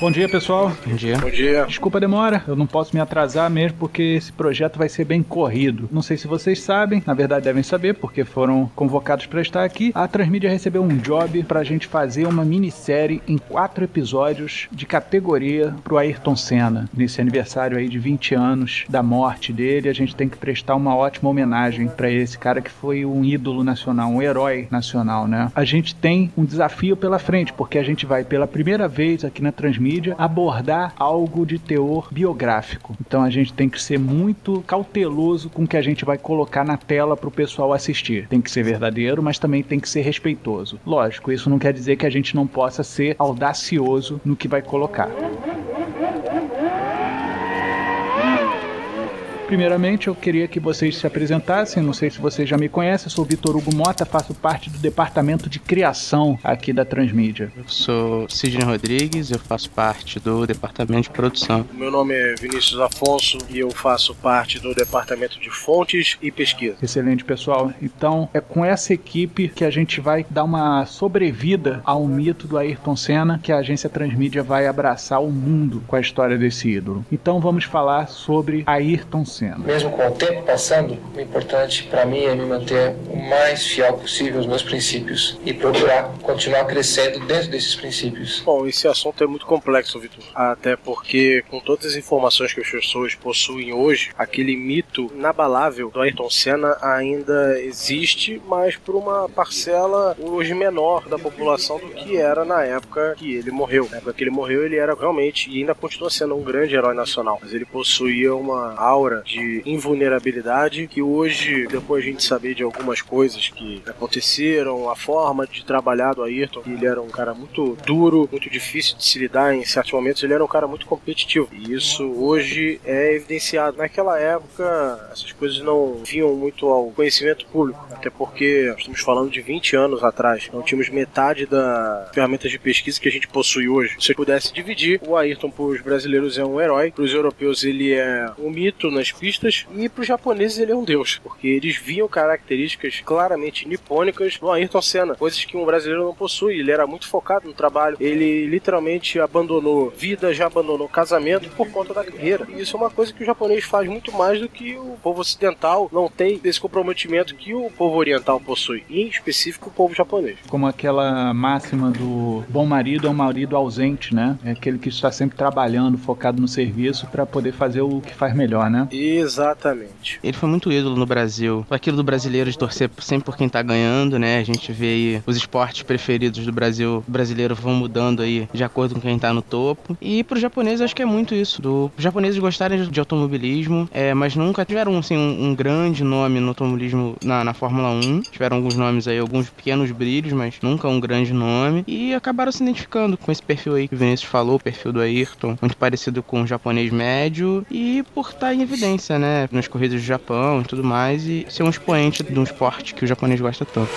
Bom dia, pessoal. Bom dia. Bom dia. Desculpa a demora, eu não posso me atrasar mesmo porque esse projeto vai ser bem corrido. Não sei se vocês sabem, na verdade devem saber porque foram convocados para estar aqui. A Transmídia recebeu um job para a gente fazer uma minissérie em quatro episódios de categoria pro Ayrton Senna. Nesse aniversário aí de 20 anos da morte dele, a gente tem que prestar uma ótima homenagem para esse cara que foi um ídolo nacional, um herói nacional, né? A gente tem um desafio pela frente porque a gente vai pela primeira vez aqui na Transmídia mídia abordar algo de teor biográfico. Então a gente tem que ser muito cauteloso com o que a gente vai colocar na tela para o pessoal assistir. Tem que ser verdadeiro, mas também tem que ser respeitoso. Lógico, isso não quer dizer que a gente não possa ser audacioso no que vai colocar. Primeiramente, eu queria que vocês se apresentassem. Não sei se vocês já me conhecem. Eu sou o Vitor Hugo Mota, faço parte do departamento de criação aqui da Transmídia. Eu sou Sidney Rodrigues, eu faço parte do departamento de produção. Meu nome é Vinícius Afonso e eu faço parte do departamento de fontes e pesquisa. Excelente, pessoal. Então, é com essa equipe que a gente vai dar uma sobrevida ao mito do Ayrton Senna, que a agência Transmídia vai abraçar o mundo com a história desse ídolo. Então, vamos falar sobre Ayrton Senna. Mesmo com o tempo passando, o importante para mim é me manter o mais fiel possível aos meus princípios e procurar continuar crescendo dentro desses princípios. Bom, esse assunto é muito complexo, Vitor. Até porque, com todas as informações que as pessoas possuem hoje, aquele mito inabalável do Ayrton Senna ainda existe, mas por uma parcela hoje menor da população do que era na época que ele morreu. Na época que ele morreu, ele era realmente e ainda continua sendo um grande herói nacional, mas ele possuía uma aura de invulnerabilidade que hoje, depois a gente saber de algumas coisas que aconteceram, a forma de trabalhar do Ayrton, ele era um cara muito duro, muito difícil de se lidar em certos momentos, ele era um cara muito competitivo. E isso hoje é evidenciado. Naquela época, essas coisas não vinham muito ao conhecimento público, até porque estamos falando de 20 anos atrás. Não tínhamos metade da ferramentas de pesquisa que a gente possui hoje. Se pudesse dividir, o Ayrton para os brasileiros é um herói, para os europeus ele é um mito nas pistas e para os japoneses ele é um deus, porque eles viam características claramente nipônicas no Ayrton Senna, coisas que um brasileiro não possui. Ele era muito focado no trabalho, ele literalmente abandonou vida, já abandonou casamento por conta da carreira. E isso é uma coisa que o japonês faz muito mais do que o povo ocidental não tem desse comprometimento que o povo oriental possui, e em específico o povo japonês. Como aquela máxima do bom marido é um marido ausente, né? É aquele que está sempre trabalhando, focado no serviço para poder fazer o que faz melhor, né? Exatamente. Ele foi muito ídolo no Brasil. Aquilo do brasileiro de torcer sempre por quem tá ganhando, né? A gente vê aí os esportes preferidos do Brasil, brasileiro vão mudando aí de acordo com quem tá no topo. E pro japonês acho que é muito isso, do os japoneses gostarem de automobilismo, é, mas nunca tiveram assim, um, um grande nome no automobilismo na, na Fórmula 1. Tiveram alguns nomes aí, alguns pequenos brilhos, mas nunca um grande nome. E acabaram se identificando com esse perfil aí que o Vinícius falou, o perfil do Ayrton, muito parecido com o japonês médio. E por estar em evidência, né? Nas corridas do Japão e tudo mais, e ser um expoente de um esporte que o japonês gosta tanto.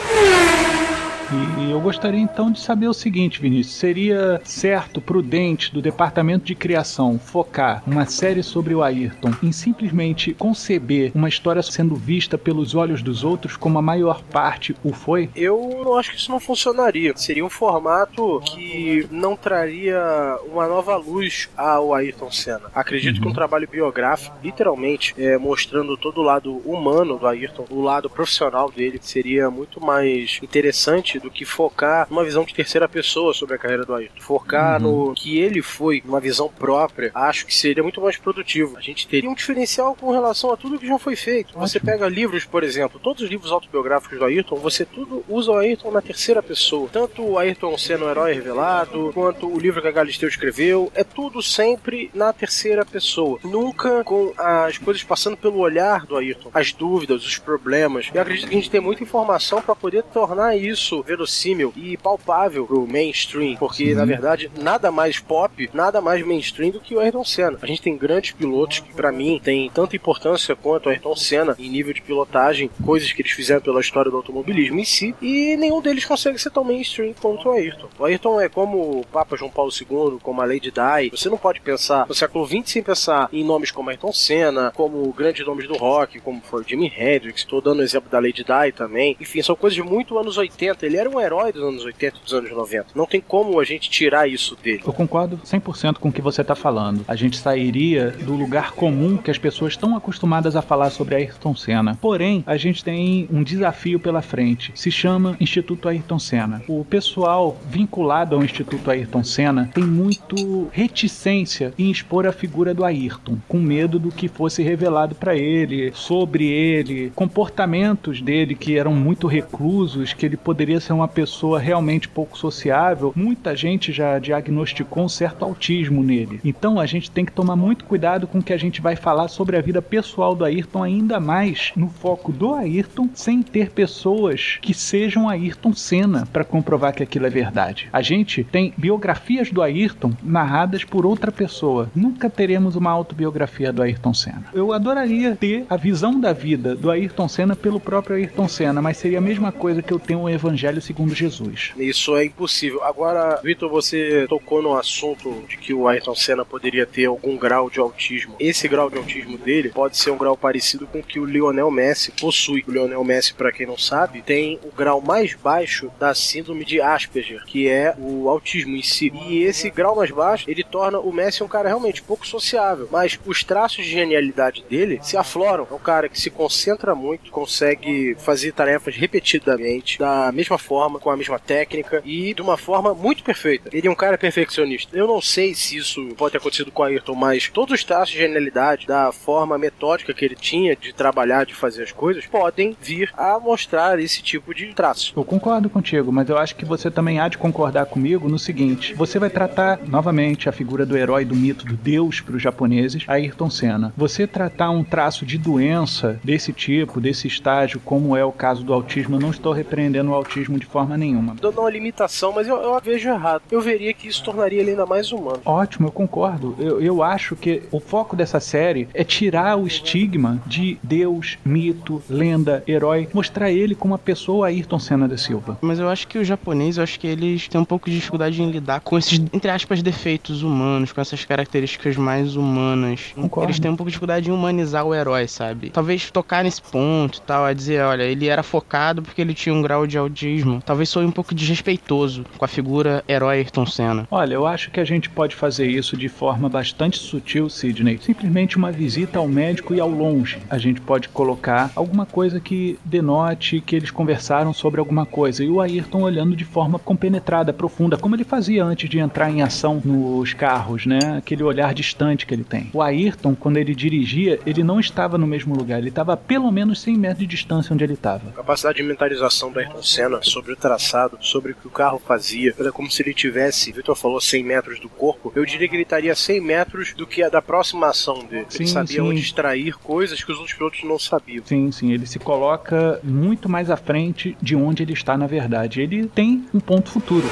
E eu gostaria então de saber o seguinte, Vinícius: seria certo, prudente do departamento de criação focar uma série sobre o Ayrton em simplesmente conceber uma história sendo vista pelos olhos dos outros, como a maior parte o foi? Eu não acho que isso não funcionaria. Seria um formato que não traria uma nova luz ao Ayrton Senna. Acredito uhum. que um trabalho biográfico, literalmente, é, mostrando todo o lado humano do Ayrton, o lado profissional dele, seria muito mais interessante do que focar numa visão de terceira pessoa sobre a carreira do Ayrton. Focar uhum. no que ele foi, numa visão própria, acho que seria muito mais produtivo. A gente teria um diferencial com relação a tudo que já foi feito. Ótimo. Você pega livros, por exemplo, todos os livros autobiográficos do Ayrton, você tudo usa o Ayrton na terceira pessoa. Tanto o Ayrton sendo um herói revelado, quanto o livro que a Galisteu escreveu, é tudo sempre na terceira pessoa. Nunca com as coisas passando pelo olhar do Ayrton, as dúvidas, os problemas. Eu acredito que a gente tem muita informação para poder tornar isso verossímil e palpável pro mainstream, porque na verdade nada mais pop, nada mais mainstream do que o Ayrton Senna. A gente tem grandes pilotos que para mim têm tanta importância quanto o Ayrton Senna em nível de pilotagem, coisas que eles fizeram pela história do automobilismo em si, e nenhum deles consegue ser tão mainstream quanto o Ayrton. O Ayrton é como o Papa João Paulo II, como a Lady Di. Você não pode pensar no século XX sem pensar em nomes como Ayrton Senna, como grandes nomes do rock, como foi Jimi Hendrix, estou dando o exemplo da Lady Di também. Enfim, são coisas de muito anos 80. Ele era um herói dos anos 80 e dos anos 90. Não tem como a gente tirar isso dele. Eu concordo 100% com o que você está falando. A gente sairia do lugar comum que as pessoas estão acostumadas a falar sobre Ayrton Senna. Porém, a gente tem um desafio pela frente. Se chama Instituto Ayrton Senna. O pessoal vinculado ao Instituto Ayrton Senna tem muito reticência em expor a figura do Ayrton, com medo do que fosse revelado para ele, sobre ele, comportamentos dele que eram muito reclusos, que ele poderia ser uma pessoa realmente pouco sociável. Muita gente já diagnosticou um certo autismo nele. Então a gente tem que tomar muito cuidado com o que a gente vai falar sobre a vida pessoal do Ayrton, ainda mais no foco do Ayrton, sem ter pessoas que sejam Ayrton Senna para comprovar que aquilo é verdade. A gente tem biografias do Ayrton narradas por outra pessoa. Nunca teremos uma autobiografia do Ayrton Senna. Eu adoraria ter a visão da vida do Ayrton Senna pelo próprio Ayrton Senna, mas seria a mesma coisa que eu tenho o Evangelho segundo Jesus. Isso é impossível. Agora, Vitor, você tocou no assunto de que o Ayrton Senna poderia ter algum grau de autismo. Esse grau de autismo dele pode ser um grau parecido com o que o Lionel Messi possui. O Lionel Messi, para quem não sabe, tem o grau mais baixo da síndrome de Asperger, que é o autismo em si. E esse grau mais baixo, ele torna o Messi um cara realmente pouco sociável, mas os traços de genialidade dele se afloram. É um cara que se concentra muito, consegue fazer tarefas repetidamente, da mesma forma, com a mesma técnica e de uma forma muito perfeita. Ele é um cara perfeccionista. Eu não sei se isso pode ter acontecido com o Ayrton, mas todos os traços de genialidade, da forma metódica que ele tinha de trabalhar, de fazer as coisas, podem vir a mostrar esse tipo de traços. Eu concordo contigo, mas eu acho que você também há de concordar comigo no seguinte: você vai tratar novamente a figura do herói do mito do Deus para os japoneses, Ayrton Senna. Você tratar um traço de doença desse tipo, desse estágio, como é o caso do autismo, eu não estou repreendendo o autismo de forma nenhuma. Dando uma limitação, mas eu, eu vejo errado. Eu veria que isso tornaria ele ainda mais humano. Ótimo, eu concordo. Eu, eu acho que o foco dessa série é tirar o estigma de Deus, mito, lenda, herói, mostrar ele como uma pessoa Ayrton Senna da Silva. Mas eu acho que o japonês, eu acho que eles têm um pouco de dificuldade em lidar com esses, entre aspas, defeitos humanos, com essas características mais humanas. Concordo. Eles têm um pouco de dificuldade em humanizar o herói, sabe? Talvez tocar nesse ponto e tal, a dizer, olha, ele era focado porque ele tinha um grau de autismo. Talvez soe um pouco desrespeitoso com a figura herói Ayrton Senna. Olha, eu acho que a gente pode fazer isso de forma bastante sutil, Sidney. Simplesmente uma visita ao médico e ao longe. A gente pode colocar alguma coisa que denote que eles conversaram sobre alguma coisa. E o Ayrton olhando de forma compenetrada, profunda, como ele fazia antes de entrar em ação nos carros, né? Aquele olhar distante que ele tem. O Ayrton, quando ele dirigia, ele não estava no mesmo lugar. Ele estava a pelo menos 100 metros de distância onde ele estava. A capacidade de mentalização do Ayrton Senna sobre o traçado, sobre o que o carro fazia, era como se ele tivesse, Vitor falou 100 metros do corpo, eu diria que ele estaria 100 metros do que a da aproximação dele. Sim, ele sabia sim. onde extrair coisas que os outros pilotos não sabiam. Sim, sim, ele se coloca muito mais à frente de onde ele está na verdade. Ele tem um ponto futuro.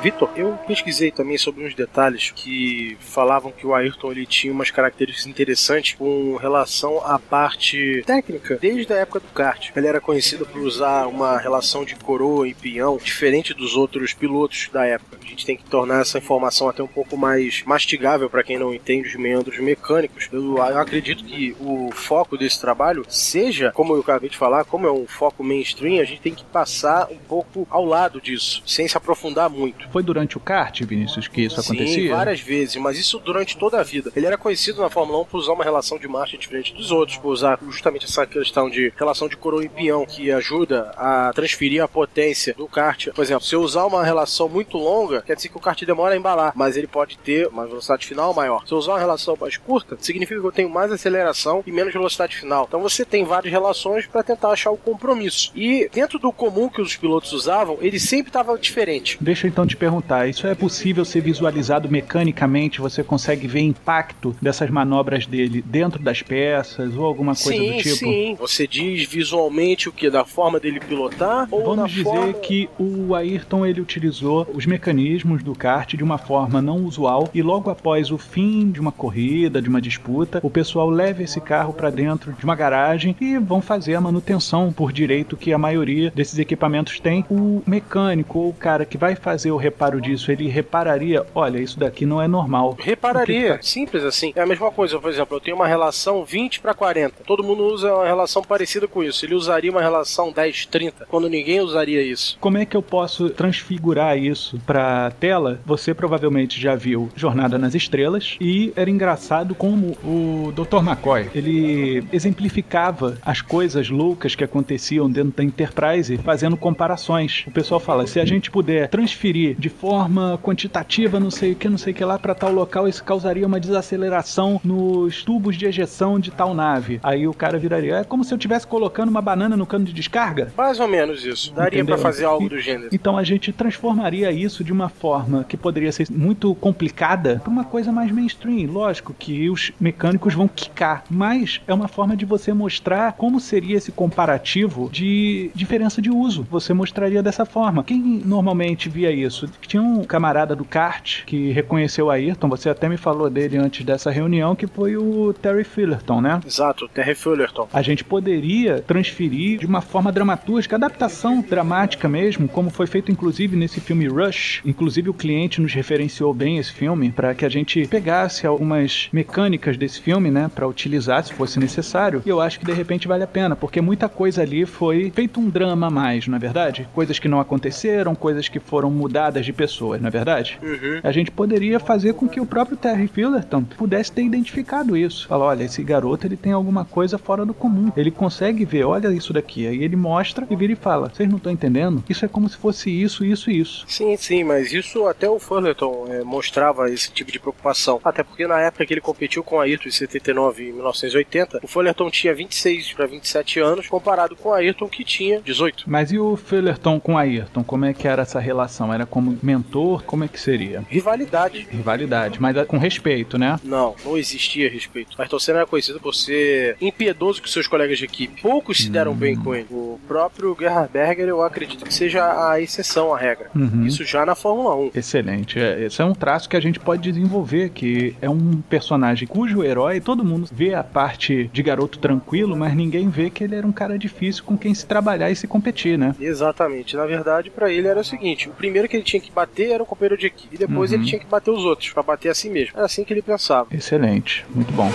Vitor, eu pesquisei também sobre uns detalhes que falavam que o Ayrton ele tinha umas características interessantes com relação à parte técnica desde a época do kart. Ele era conhecido por usar uma relação de coroa e peão diferente dos outros pilotos da época. A gente tem que tornar essa informação até um pouco mais mastigável para quem não entende os meandros mecânicos. Eu acredito que o foco desse trabalho seja, como eu acabei de falar, como é um foco mainstream, a gente tem que passar um pouco ao lado disso, sem se aprofundar muito. Foi durante o kart, Vinícius, que isso Sim, acontecia? várias vezes, mas isso durante toda a vida. Ele era conhecido na Fórmula 1 por usar uma relação de marcha diferente dos outros, por usar justamente essa questão de relação de coroa e peão que ajuda a transferir a potência do kart. Por exemplo, se eu usar uma relação muito longa, quer dizer que o kart demora a embalar, mas ele pode ter uma velocidade final maior. Se eu usar uma relação mais curta, significa que eu tenho mais aceleração e menos velocidade final. Então você tem várias relações para tentar achar o compromisso. E dentro do comum que os pilotos usavam, ele sempre estava diferente. Deixa eu então te perguntar, isso é possível ser visualizado mecanicamente? Você consegue ver impacto dessas manobras dele dentro das peças ou alguma coisa sim, do tipo? sim. Você diz visualmente o que da forma dele pilotar ou Vamos na dizer forma... que o Ayrton ele utilizou os mecanismos do kart de uma forma não usual e logo após o fim de uma corrida, de uma disputa, o pessoal leva esse carro para dentro de uma garagem e vão fazer a manutenção por direito que a maioria desses equipamentos tem. O mecânico ou o cara que vai fazer o reparo disso, ele repararia, olha, isso daqui não é normal. Repararia, simples assim. É a mesma coisa, por exemplo, eu tenho uma relação 20 para 40. Todo mundo usa uma relação parecida com isso. Ele usaria uma relação 10 30, quando ninguém usaria isso. Como é que eu posso transfigurar isso pra tela? Você provavelmente já viu Jornada nas Estrelas e era engraçado como o Dr. McCoy, ele exemplificava as coisas loucas que aconteciam dentro da Enterprise fazendo comparações. O pessoal fala, se a gente puder transferir de forma quantitativa, não sei o que, não sei o que lá, para tal local, isso causaria uma desaceleração nos tubos de ejeção de tal nave. Aí o cara viraria, é como se eu estivesse colocando uma banana no cano de descarga. Mais ou menos isso. Daria para fazer algo do gênero. Então a gente transformaria isso de uma forma que poderia ser muito complicada para uma coisa mais mainstream. Lógico que os mecânicos vão quicar, mas é uma forma de você mostrar como seria esse comparativo de diferença de uso. Você mostraria dessa forma. Quem normalmente via isso? Tinha um camarada do kart que reconheceu o Ayrton, você até me falou dele antes dessa reunião, que foi o Terry Fullerton, né? Exato, Terry Fullerton. a gente poderia transferir de uma forma dramatúrgica, adaptação dramática mesmo, como foi feito inclusive nesse filme Rush. Inclusive o cliente nos referenciou bem esse filme para que a gente pegasse algumas mecânicas desse filme, né, para utilizar se fosse necessário. E eu acho que de repente vale a pena, porque muita coisa ali foi feito um drama a mais, não é verdade? Coisas que não aconteceram, coisas que foram mudadas de pessoas, não é verdade? Uhum. A gente poderia fazer com que o próprio Terry Fullerton pudesse ter identificado isso. Falar, olha, esse garoto ele tem alguma coisa fora do comum. Ele consegue ver, olha isso daqui. Aí ele mostra e vira e fala: Vocês não estão entendendo? Isso é como se fosse isso, isso e isso. Sim, sim, mas isso até o Fullerton é, mostrava esse tipo de preocupação. Até porque na época que ele competiu com a Ayrton em 79 e 1980, o Fullerton tinha 26 para 27 anos, comparado com a Ayrton que tinha 18. Mas e o Fullerton com Ayrton? Como é que era essa relação? Era como mentor? Como é que seria? Rivalidade. Rivalidade, mas com respeito, né? Não, não existia respeito. Ayrton Senna era conhecido por ser impiedoso com seus colegas de equipe. Poucos se deram bem com ele. O próprio Gerhard Berger, eu acredito que seja a exceção à regra. Uhum. Isso já na Fórmula 1. Excelente. É, esse é um traço que a gente pode desenvolver, que é um personagem cujo herói, todo mundo vê a parte de garoto tranquilo, mas ninguém vê que ele era um cara difícil com quem se trabalhar e se competir, né? Exatamente. Na verdade, pra ele era o seguinte: o primeiro que ele tinha que bater era o companheiro de equipe, e depois Uhum. ele tinha que bater os outros, pra bater a si mesmo. Era assim que ele pensava. Excelente, muito bom.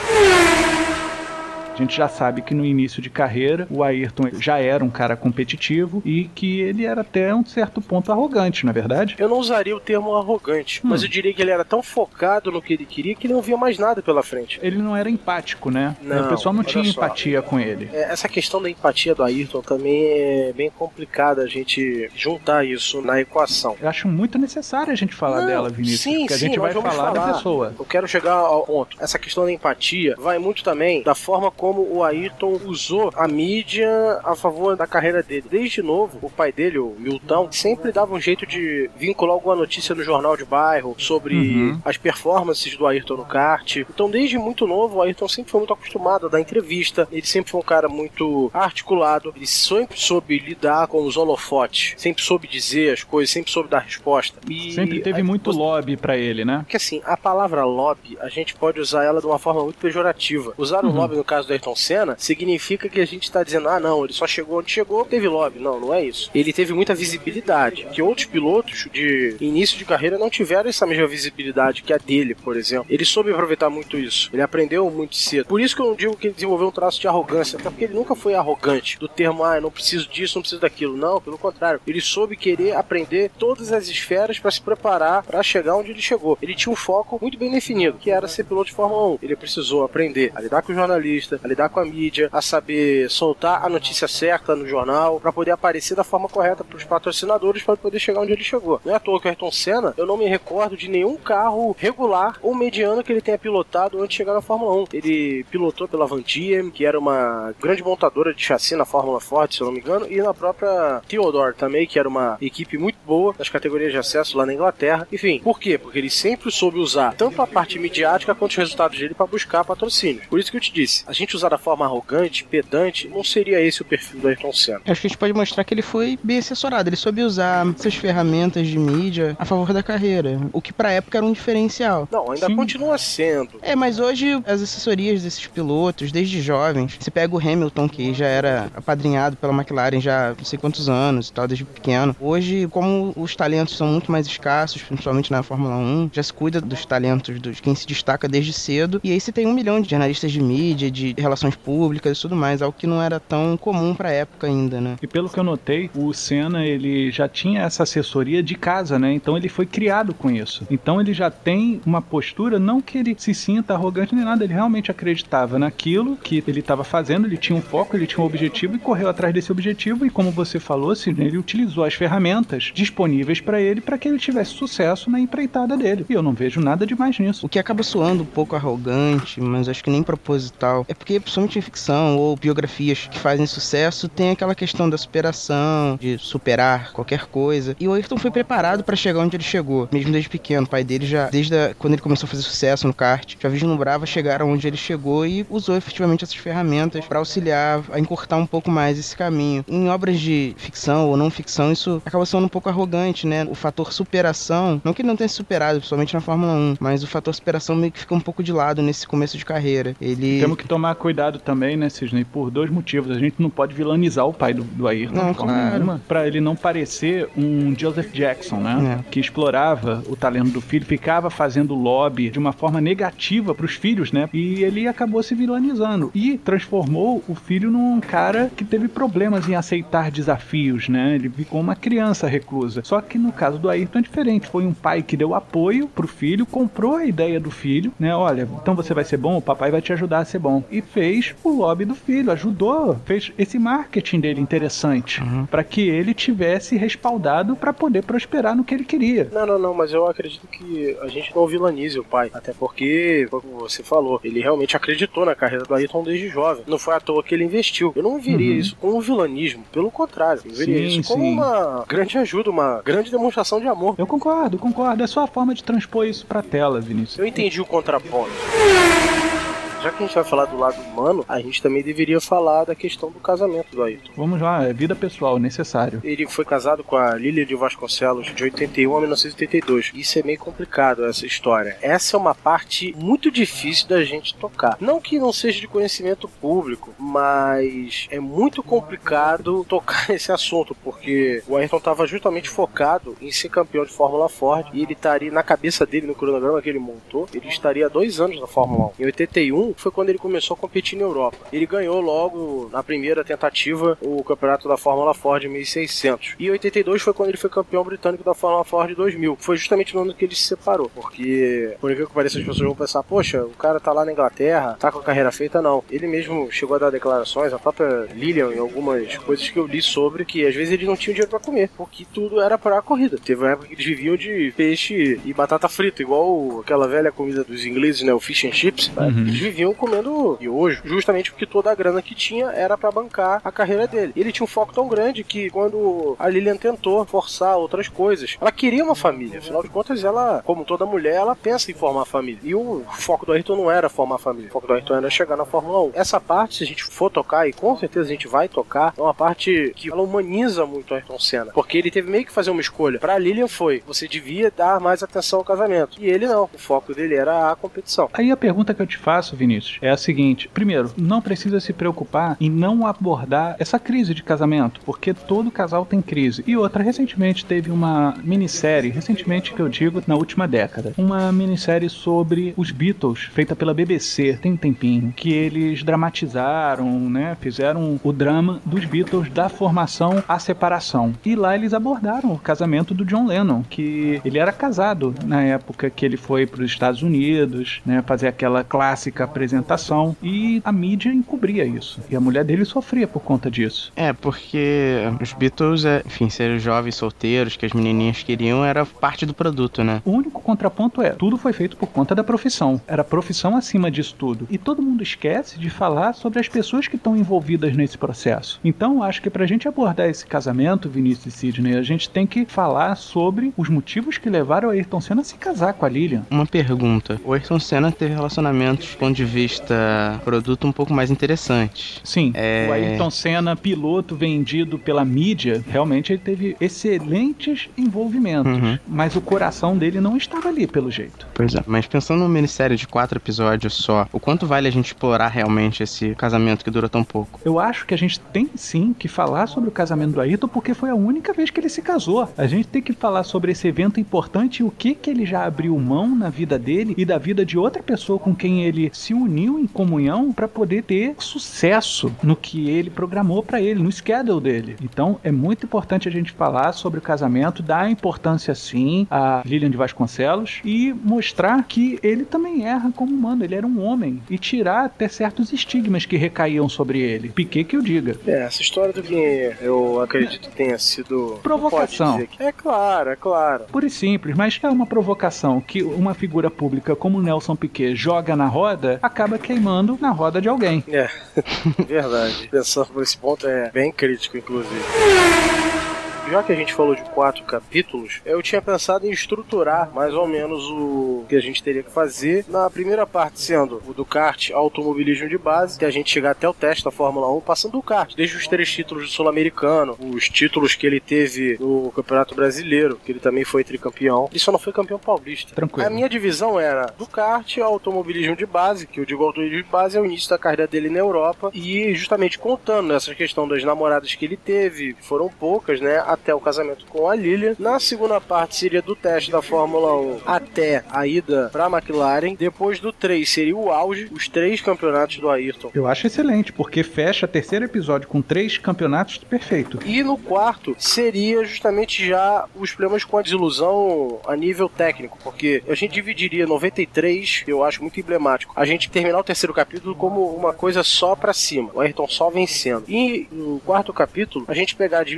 A gente já sabe que no início de carreira o Ayrton já era um cara competitivo e que ele era até um certo ponto arrogante, não é verdade? Eu não usaria o termo arrogante, Hum. mas eu diria que ele era tão focado no que ele queria que ele não via mais nada pela frente. Ele não era empático, né? Não, o pessoal não tinha só. empatia com ele. É, Essa questão da empatia do Ayrton também é bem complicada a gente juntar isso na equação. Eu acho muito necessário a gente falar Não, dela, Vinícius, sim, porque a sim, gente vai vamos falar, da falar. pessoa. Eu quero chegar ao ponto. Essa questão da empatia vai muito também da forma como o Ayrton usou a mídia a favor da carreira dele. Desde novo, o pai dele, o Milton, sempre dava um jeito de vincular alguma notícia no jornal de bairro sobre Uhum. as performances do Ayrton no kart. Então, desde muito novo, o Ayrton sempre foi muito acostumado a dar entrevista. Ele sempre foi um cara muito articulado. Ele sempre soube lidar com os holofotes. Sempre soube dizer as coisas, sempre soube dar resposta. E Sempre teve aí muito você- lobby pra ele, né? porque assim, a palavra lobby, a gente pode usar ela de uma forma muito pejorativa. Usar o Uhum. lobby no caso do Ayrton Senna, significa que a gente está dizendo, ah, não, ele só chegou onde chegou, teve lobby. Não, não é isso. Ele teve muita visibilidade, que outros pilotos de início de carreira não tiveram essa mesma visibilidade que a dele, por exemplo. Ele soube aproveitar muito isso. Ele aprendeu muito cedo. Por isso que eu não digo que ele desenvolveu um traço de arrogância, até porque ele nunca foi arrogante, do termo, ah, não preciso disso, não preciso daquilo. Não, pelo contrário. Ele soube querer aprender todas as esferas para se preparar para chegar onde ele chegou. Ele tinha um foco muito bem definido, que era ser piloto de Fórmula 1. Ele precisou aprender a lidar com o jornalista, a lidar com a mídia, a saber soltar a notícia certa no jornal, para poder aparecer da forma correta para os patrocinadores para poder chegar onde ele chegou. Não é à toa que o Ayrton Senna, eu não me recordo de nenhum carro regular ou mediano que ele tenha pilotado antes de chegar na Fórmula 1. Ele pilotou pela Van Diem, que era uma grande montadora de chassi na Fórmula Ford, se eu não me engano, e na própria Theodore também, que era uma equipe muito boa nas categorias de acesso lá na Inglaterra. Enfim, por quê? Porque ele sempre soube usar tanto a parte midiática quanto os resultados dele para buscar patrocínios. Por isso que eu te disse, a gente usar da forma arrogante, pedante, não seria esse o perfil do Ayrton Senna. Acho que a gente pode mostrar que ele foi bem assessorado, ele soube usar essas ferramentas de mídia a favor da carreira, o que pra época era um diferencial. Não, ainda Sim. continua sendo. É, mas hoje as assessorias desses pilotos, desde jovens, você pega o Hamilton, que já era apadrinhado pela McLaren já não sei quantos anos e tal, desde pequeno. Hoje, como os talentos são muito mais escassos, principalmente na Fórmula 1, já se cuida dos talentos de quem se destaca desde cedo. E aí você tem um milhão de jornalistas de mídia, de relações públicas e tudo mais, algo que não era tão comum pra época ainda, né? E pelo que eu notei, o Senna, ele já tinha essa assessoria de casa, né? Então ele foi criado com isso. Então ele já tem uma postura, não que ele se sinta arrogante nem nada, ele realmente acreditava naquilo que ele estava fazendo, ele tinha um foco, ele tinha um objetivo e correu atrás desse objetivo. E como você falou, Sidney, ele utilizou as ferramentas disponíveis para ele para que ele tivesse sucesso na empreitada dele. E eu não vejo nada demais nisso. O que acaba soando um pouco arrogante, mas acho que nem proposital, é porque, principalmente em ficção ou biografias que fazem sucesso, tem aquela questão da superação, de superar qualquer coisa. E o Ayrton foi preparado para chegar onde ele chegou, mesmo desde pequeno. O pai dele já, desde a, quando ele começou a fazer sucesso no kart, já vislumbrava chegar onde ele chegou e usou efetivamente essas ferramentas para auxiliar a encurtar um pouco mais esse caminho. Em obras de ficção ou não ficção, isso acaba sendo um pouco arrogante, né? O fator superação, não que ele não tenha superado, principalmente na Fórmula 1, mas o fator superação meio que fica um pouco de lado nesse começo de carreira. Ele temos que tomar cuidado também, né, Cisney, por dois motivos. A gente não pode vilanizar o pai do, do Ayrton não, claro. para ele não parecer um Joseph Jackson, né? É. Que explorava o talento do filho, ficava fazendo lobby de uma forma negativa para os filhos, né? E ele acabou se vilanizando e transformou o filho num cara que teve problemas em aceitar desafios, né? Ele ficou uma criança reclusa. Só que no caso do Ayrton é diferente. Foi um pai que deu apoio pro filho, comprou a ideia do filho, né? Olha, então você vai ser bom, o papai vai te ajudar a ser bom. E fez o lobby do filho, ajudou, fez esse marketing dele interessante uhum. para que ele tivesse respaldado para poder prosperar no que ele queria. Não, não, não, mas eu acredito que a gente não vilanize o pai, até porque, como você falou, ele realmente acreditou na carreira do Ayrton desde jovem. Não foi à toa que ele investiu. Eu não veria uhum. isso como um vilanismo, pelo contrário, eu veria sim, isso como sim. uma grande ajuda, uma grande demonstração de amor. Eu concordo, concordo. É só a forma de transpor isso pra tela, Vinícius. Eu entendi o contraponto já que a gente vai falar do lado humano, a gente também deveria falar da questão do casamento do Ayrton. Vamos lá, é vida pessoal, necessário. Ele foi casado com a Lilia de Vasconcelos de 81 a 1982. Isso é meio complicado, essa história. Essa é uma parte muito difícil da gente tocar. Não que não seja de conhecimento público, mas é muito complicado tocar nesse assunto, porque o Ayrton estava justamente focado em ser campeão de Fórmula Ford e ele estaria na cabeça dele, no cronograma que ele montou, ele estaria dois anos na Fórmula 1. Em 81, foi quando ele começou a competir na Europa. Ele ganhou logo na primeira tentativa o campeonato da Fórmula Ford 1600. E 82 foi quando ele foi campeão britânico da Fórmula Ford 2000. Foi justamente no ano que ele se separou, porque por incrível que pareça as pessoas vão pensar, poxa, o cara tá lá na Inglaterra, tá com a carreira feita, não. Ele mesmo chegou a dar declarações, a própria Lilian em algumas coisas que eu li sobre que às vezes eles não tinham dinheiro para comer, porque tudo era para a corrida. Teve uma época que eles viviam de peixe e batata frita, igual aquela velha comida dos ingleses, né, o fish and chips. Uhum. Eles viviam viviam comendo miojo, justamente porque toda a grana que tinha era para bancar a carreira dele. Ele tinha um foco tão grande que quando a Lilian tentou forçar outras coisas, ela queria uma família. Afinal de contas, ela, como toda mulher, ela pensa em formar família. E o foco do Ayrton não era formar família. O foco do Ayrton era chegar na Fórmula 1. Essa parte, se a gente for tocar, e com certeza a gente vai tocar, é uma parte que ela humaniza muito o Ayrton Senna. Porque ele teve meio que fazer uma escolha. Pra Lilian foi, você devia dar mais atenção ao casamento. E ele não. O foco dele era a competição. Aí a pergunta que eu te faço, Vini, Vinícius, é a seguinte: primeiro, não precisa se preocupar em não abordar essa crise de casamento, porque todo casal tem crise. E outra, recentemente teve uma minissérie, recentemente que eu digo, na última década, uma minissérie sobre os Beatles, feita pela BBC, tem um tempinho, que eles dramatizaram, né? Fizeram o drama dos Beatles da formação à separação. E lá eles abordaram o casamento do John Lennon, que ele era casado na época que ele foi para os Estados Unidos, né? Fazer aquela clássica apresentação e a mídia encobria isso. E a mulher dele sofria por conta disso. É, porque os Beatles, é, enfim, ser jovens solteiros que as menininhas queriam era parte do produto, né? O único contraponto é, tudo foi feito por conta da profissão. Era profissão acima disso tudo. E todo mundo esquece de falar sobre as pessoas que estão envolvidas nesse processo. Então, acho que pra gente abordar esse casamento, Vinícius e Sidney, a gente tem que falar sobre os motivos que levaram a Ayrton Senna a se casar com a Lilian. Uma pergunta. O Ayrton Senna teve relacionamentos, do ponto de vista produto, um pouco mais interessantes. Sim, É. o Ayrton Senna, piloto vendido pela mídia, realmente ele teve excelentes envolvimentos. Uhum. Mas o coração dele não estava ali, pelo jeito. Pois é. Mas pensando numa minissérie de quatro episódios só, o quanto vale a gente explorar realmente esse casamento que dura tão pouco? Eu acho que a gente tem sim que falar sobre o casamento do Ayrton porque foi a única vez que ele se casou. A gente tem que falar sobre esse evento importante e o que que ele já abriu mão na vida dele e da vida de outra pessoa com quem ele se uniu em comunhão para poder ter sucesso no que ele programou para ele, no schedule dele. Então é muito importante a gente falar sobre o casamento, dar importância sim a Lilian de Vasconcelos e mostrar que ele também erra como humano, ele era um homem e tirar até certos estigmas que recaíam sobre ele. Piquet que o diga. É, essa história do que eu acredito que tenha sido. Provocação. Que- É claro, é claro. Pura e simples, mas é uma provocação que uma figura pública como Nelson Piquet joga na roda, acaba queimando na roda de alguém. É, verdade. Pensando por esse ponto é bem crítico, inclusive. Já que a gente falou de quatro capítulos, eu tinha pensado em estruturar mais ou menos o que a gente teria que fazer. Na primeira parte, sendo o do kart, automobilismo de base, que a gente chegar até o teste da Fórmula 1, passando do kart, desde os três títulos do Sul-Americano, os títulos que ele teve no Campeonato Brasileiro, que ele também foi tricampeão. Ele só não foi campeão paulista. Tranquilo. A minha divisão era do kart ao automobilismo de base, que eu digo automobilismo de base é o início da carreira dele na Europa, e justamente contando essa questão das namoradas que ele teve, que foram poucas, né, até o casamento com a Lilian. Na segunda parte seria do teste da Fórmula 1 até a ida pra McLaren. Depois do 3 seria o auge, os três campeonatos do Ayrton. Eu acho excelente, porque fecha terceiro episódio com três campeonatos perfeito. E no quarto seria justamente já os problemas com a desilusão a nível técnico, porque a gente dividiria 93, que eu acho muito emblemático, a gente terminar o terceiro capítulo como uma coisa só pra cima, o Ayrton só vencendo. E no quarto capítulo, a gente pegar de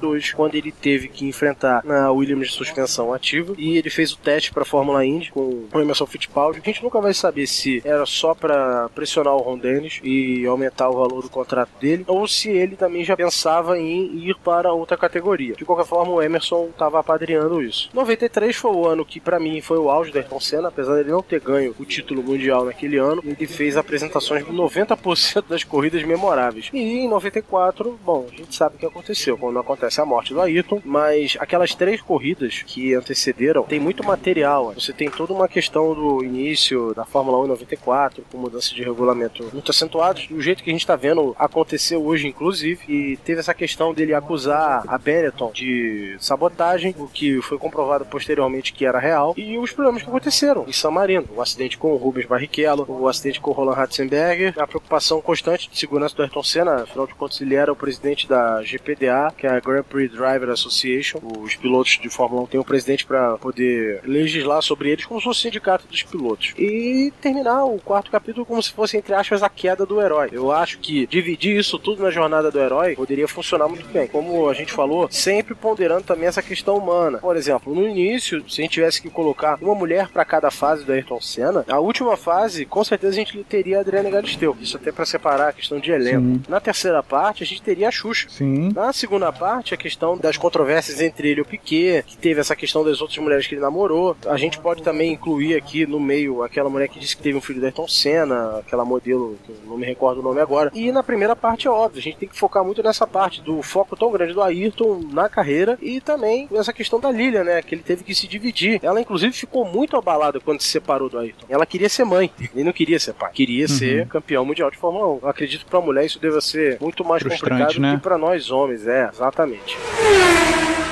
1992, quando ele teve que enfrentar na Williams de suspensão ativa, e ele fez o teste pra Fórmula Indy com o Emerson Fittipaldi. A gente nunca vai saber se era só pra pressionar o Ron Dennis e aumentar o valor do contrato dele, ou se ele também já pensava em ir para outra categoria. De qualquer forma, o Emerson estava apadrinhando isso. 93 foi o ano que, pra mim, foi o auge do Ayrton Senna, apesar dele não ter ganho o título mundial naquele ano. Ele fez apresentações de 90% das corridas memoráveis. E em 94, bom, a gente sabe o que aconteceu quando acontece a morte do Ayrton, mas aquelas três corridas que antecederam tem muito material. Você tem toda uma questão do início da Fórmula 1 em 94, com mudança de regulamento muito acentuados, do jeito que a gente está vendo aconteceu hoje, inclusive, e teve essa questão dele acusar a Benetton de sabotagem, o que foi comprovado posteriormente que era real, e os problemas que aconteceram em San Marino, o acidente com o Rubens Barrichello, o acidente com o Roland Ratzenberger, a preocupação constante de segurança do Ayrton Senna, afinal de contas ele era o presidente da GPDA, que é a Grand Prix Driver Association, os pilotos de Fórmula 1 têm um presidente para poder legislar sobre eles como se fosse o sindicato dos pilotos. E terminar o quarto capítulo como se fosse, entre aspas, a queda do herói. Eu acho que dividir isso tudo na jornada do herói poderia funcionar muito bem. Como a gente falou, sempre ponderando também essa questão humana. Por exemplo, no início, se a gente tivesse que colocar uma mulher para cada fase do Ayrton Senna, a última fase, com certeza a gente teria a Adriana Galisteu. Isso até para separar a questão de elenco. Sim. Na terceira parte, a gente teria a Xuxa. Sim. Na segunda parte a questão das controvérsias entre ele e o Piquet, que teve essa questão das outras mulheres que ele namorou. A gente pode também incluir aqui no meio aquela mulher que disse que teve um filho do Ayrton Senna, aquela modelo, que eu não me recordo o nome agora. E na primeira parte é óbvio, a gente tem que focar muito nessa parte do foco tão grande do Ayrton na carreira e também nessa questão da Lilian, né? Que ele teve que se dividir. Ela, inclusive, ficou muito abalada quando se separou do Ayrton. Ela queria ser mãe, ele não queria ser pai. Queria uhum. ser campeão mundial de Fórmula 1. Eu acredito que pra mulher isso deva ser muito mais complicado né? que pra nós homens, é, exatamente. 嗯。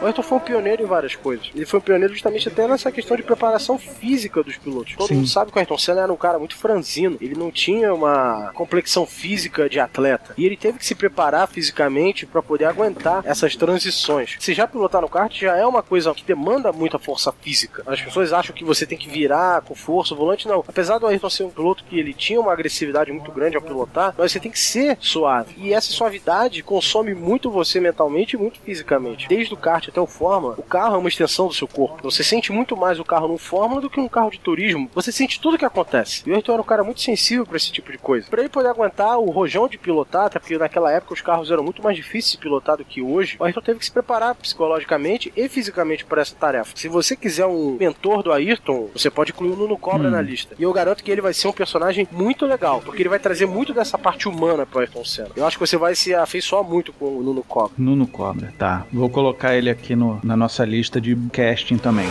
O Ayrton foi um pioneiro em várias coisas. Ele foi um pioneiro justamente até nessa questão de preparação física dos pilotos. Todo Sim. mundo sabe que o Ayrton Senna era um cara muito franzino. Ele não tinha uma complexão física de atleta. E ele teve que se preparar fisicamente para poder aguentar essas transições. Se já pilotar no kart já é uma coisa que demanda muita força física. As pessoas acham que você tem que virar com força o volante, não. Apesar do Ayrton ser um piloto que ele tinha uma agressividade muito grande ao pilotar, mas você tem que ser suave. E essa suavidade consome muito você mentalmente e muito fisicamente. Desde o kart até o Fórmula, o carro é uma extensão do seu corpo. Você sente muito mais o carro no Fórmula do que um carro de turismo. Você sente tudo o que acontece. E o Ayrton era um cara muito sensível para esse tipo de coisa. Para ele poder aguentar o rojão de pilotar, até porque naquela época os carros eram muito mais difíceis de pilotar do que hoje, o Ayrton teve que se preparar psicologicamente e fisicamente para essa tarefa. Se você quiser um mentor do Ayrton, você pode incluir o Nuno Cobra hum. na lista. E eu garanto que ele vai ser um personagem muito legal, porque ele vai trazer muito dessa parte humana pro Ayrton Senna. Eu acho que você vai se afeiçoar muito com o Nuno Cobra. Nuno Cobra, tá. Vou colocar ele aqui no, na nossa lista de casting também.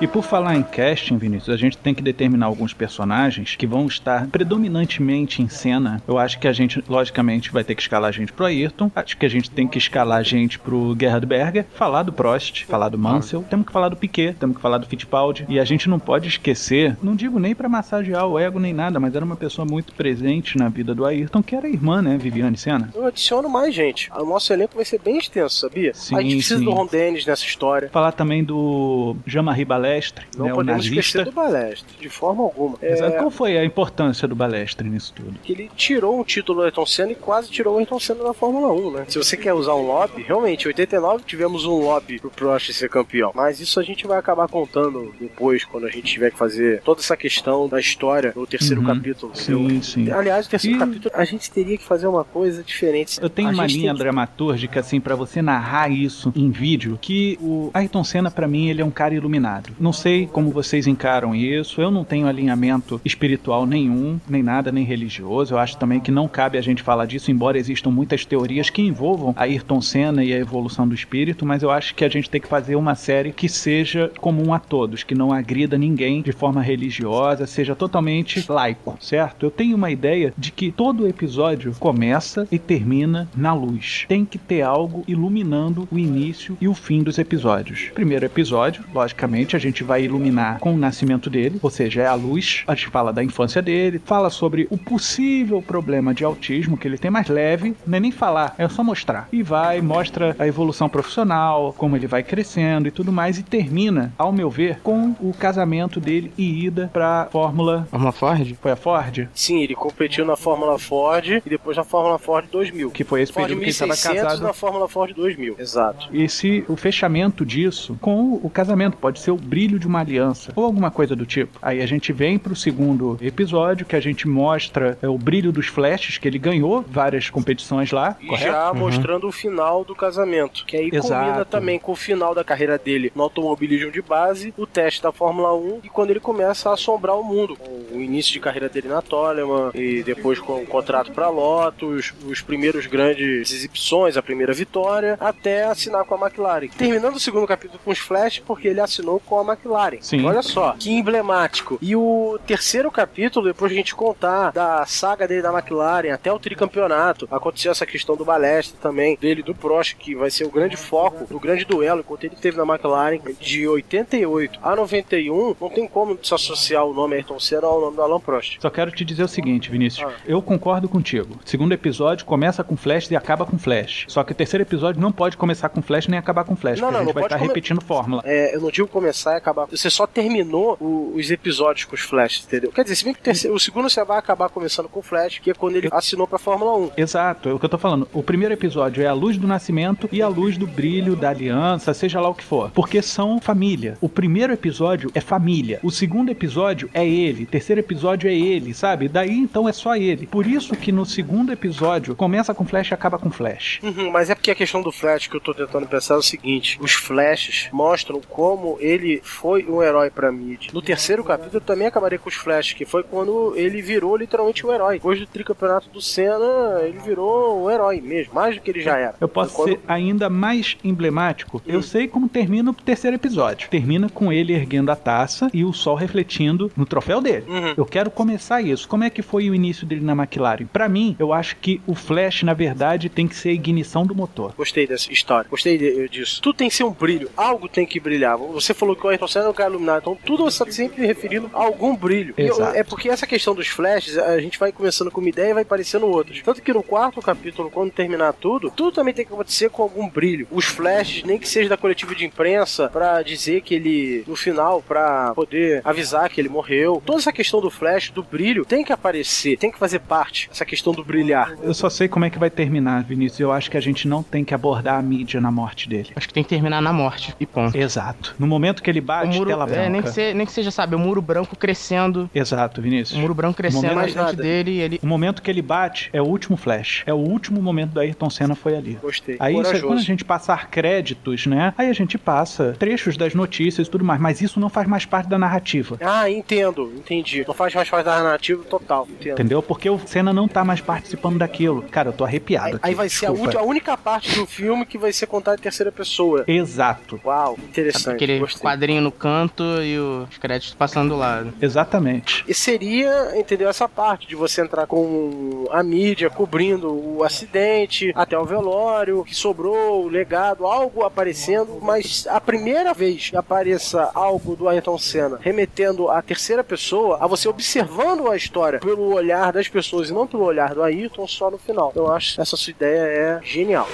E por falar em casting, Vinícius, a gente tem que determinar alguns personagens que vão estar predominantemente em cena. Eu acho que a gente, logicamente, vai ter que escalar a gente pro Ayrton. Acho que a gente tem que escalar a gente pro Gerhard Berger, falar do Prost, falar do Mansell. Temos que falar do Piquet, temos que falar do Fittipaldi. E a gente não pode esquecer, não digo nem para massagear o ego nem nada, mas era uma pessoa muito presente na vida do Ayrton, que era a irmã, né, Viviane Senna. Eu adiciono mais gente. O nosso elenco vai ser bem extenso, sabia? Sim, a gente precisa sim. do Ron Dennis nessa história. Falar também do Jean-Marie Ballet Balestre, não né, podemos esquecer do Balestre, de forma alguma. É... Qual foi a importância do Balestre nisso tudo? Que ele tirou um título do Ayrton Senna e quase tirou o Ayrton Senna da Fórmula 1, né? Se você quer usar um lobby, realmente, em 89 tivemos um lobby pro Prost ser campeão. Mas isso a gente vai acabar contando depois, quando a gente tiver que fazer toda essa questão da história no terceiro uhum. capítulo. Sim, sim. Aliás, o terceiro e... capítulo, a gente teria que fazer uma coisa diferente. Eu tenho a uma linha que... dramatúrgica, assim, para você narrar isso em vídeo, que o Ayrton Senna, para mim, ele é um cara iluminado. Não sei como vocês encaram isso. Eu não tenho alinhamento espiritual nenhum, nem nada, nem religioso. Eu acho também que não cabe a gente falar disso, embora existam muitas teorias que envolvam a Ayrton Senna e a evolução do espírito, mas eu acho que a gente tem que fazer uma série que seja comum a todos, que não agrida ninguém de forma religiosa, seja totalmente laico, certo? Eu tenho uma ideia de que todo episódio começa e termina na luz. Tem que ter algo iluminando o início e o fim dos episódios. Primeiro episódio, logicamente, a gente vai iluminar com o nascimento dele, ou seja, é a luz. A gente fala da infância dele, fala sobre o possível problema de autismo que ele tem mais leve, não é nem falar, é só mostrar. E vai, mostra a evolução profissional, como ele vai crescendo e tudo mais, e termina, ao meu ver, com o casamento dele e ida pra Fórmula. Fórmula Ford? Foi a Ford? Sim, ele competiu na Fórmula Ford e depois na Fórmula Ford 2000. Que foi esse Ford período que ele estava casado. na Fórmula Ford 2000. Exato. E se o fechamento disso com o casamento pode ser o brilho de uma uma aliança ou alguma coisa do tipo. Aí a gente vem pro segundo episódio que a gente mostra é, o brilho dos flashes que ele ganhou várias competições lá, e correto? já uhum. mostrando o final do casamento, que aí Exato. combina também com o final da carreira dele no automobilismo de base, o teste da Fórmula 1 e quando ele começa a assombrar o mundo, o início de carreira dele na Toleman e depois com o contrato para Lotus, os primeiros grandes exibições, a primeira vitória, até assinar com a McLaren. Terminando o segundo capítulo com os flashes porque ele assinou com a McLaren. Sim. Olha só, que emblemático. E o terceiro capítulo, depois a gente contar da saga dele da McLaren até o tricampeonato, aconteceu essa questão do Balestre também, dele do Prost, que vai ser o grande foco do grande duelo, enquanto ele teve na McLaren de 88 a 91, não tem como se associar o nome Ayrton Senna ao nome do Alan Prost. Só quero te dizer o seguinte, Vinícius, ah. eu concordo contigo. Segundo episódio começa com Flash e acaba com Flash. Só que o terceiro episódio não pode começar com Flash nem acabar com Flash, não, não, a gente vai estar come... repetindo fórmula. É, eu não digo começar começar e acabar. Você só terminou o, os episódios com os Flash, entendeu? Quer dizer, se bem que o, terceiro, o segundo você vai acabar começando com o Flash, que é quando ele assinou pra Fórmula 1. Exato, é o que eu tô falando. O primeiro episódio é a luz do nascimento e a luz do brilho da aliança, seja lá o que for. Porque são família. O primeiro episódio é família. O segundo episódio é ele. O terceiro episódio é ele, sabe? Daí então é só ele. Por isso que no segundo episódio começa com Flash e acaba com Flash. Uhum, mas é porque a questão do Flash que eu tô tentando pensar é o seguinte: os Flashes mostram como ele foi um herói pra mídia. No terceiro capítulo eu também acabaria com os Flash, que foi quando ele virou literalmente um herói. Depois do tricampeonato do Senna, ele virou um herói mesmo, mais do que ele já era. Eu posso Quando- ser ainda mais emblemático. Eu sei como termina o terceiro episódio. Termina com ele erguendo a taça e o sol refletindo no troféu dele. Uhum. Eu quero começar isso. Como é que foi o início dele na McLaren? Pra mim, eu acho que o Flash, na verdade, tem que ser a ignição do motor. Gostei dessa história, gostei disso. Tudo tem que ser um brilho, algo tem que brilhar. Você falou que o Ayrton Senna é um cara iluminado, então tudo você está sempre referindo a algum brilho. E eu- é porque essa questão dos flashes, a gente vai começando com uma ideia e vai parecendo outras. Tanto que no quarto capítulo, quando terminar tudo, tudo também tem que acontecer com algum brilho. Os flashes, nem que seja da coletiva de imprensa, pra dizer que ele, no final, pra poder avisar que ele morreu. Toda essa questão do flash, do brilho, tem que aparecer, tem que fazer parte. Essa questão do brilhar. Eu só sei como é que vai terminar, Vinícius. Eu acho que a gente não tem que abordar a mídia na morte dele. Acho que tem que terminar na morte e ponto. Exato. No momento que ele O bate, muro, tela branca. é, nem, que se- nem que seja, sabe, o muro branco crescendo. Exato, O Vinícius. muro branco crescendo na frente dele ele. O momento que ele bate é o último flash. É o último momento do Ayrton Senna foi ali. Gostei. Aí, isso é Corajoso. quando a gente passar créditos, né? Aí a gente passa trechos das notícias e tudo mais, mas isso não faz mais parte da narrativa. Ah, entendo, entendi. Não faz mais parte da narrativa total, entendo. Entendeu? Porque o Senna não tá mais participando daquilo. Cara, eu tô arrepiado Aí, aqui. aí vai ser a, desculpa. última- a única parte do filme que vai ser contada em terceira pessoa. Exato. Uau, interessante. aquele Gostei. Quadrinho no canto e os créditos passando do lado. Exatamente. E seria, entendeu, essa parte de você entrar com a mídia cobrindo o acidente, até o velório, que sobrou, o legado, algo aparecendo, mas a primeira vez que apareça algo do Ayrton Senna remetendo à terceira pessoa, a você observando a história pelo olhar das pessoas e não pelo olhar do Ayrton só no final. Então, Eu acho que essa sua ideia é genial.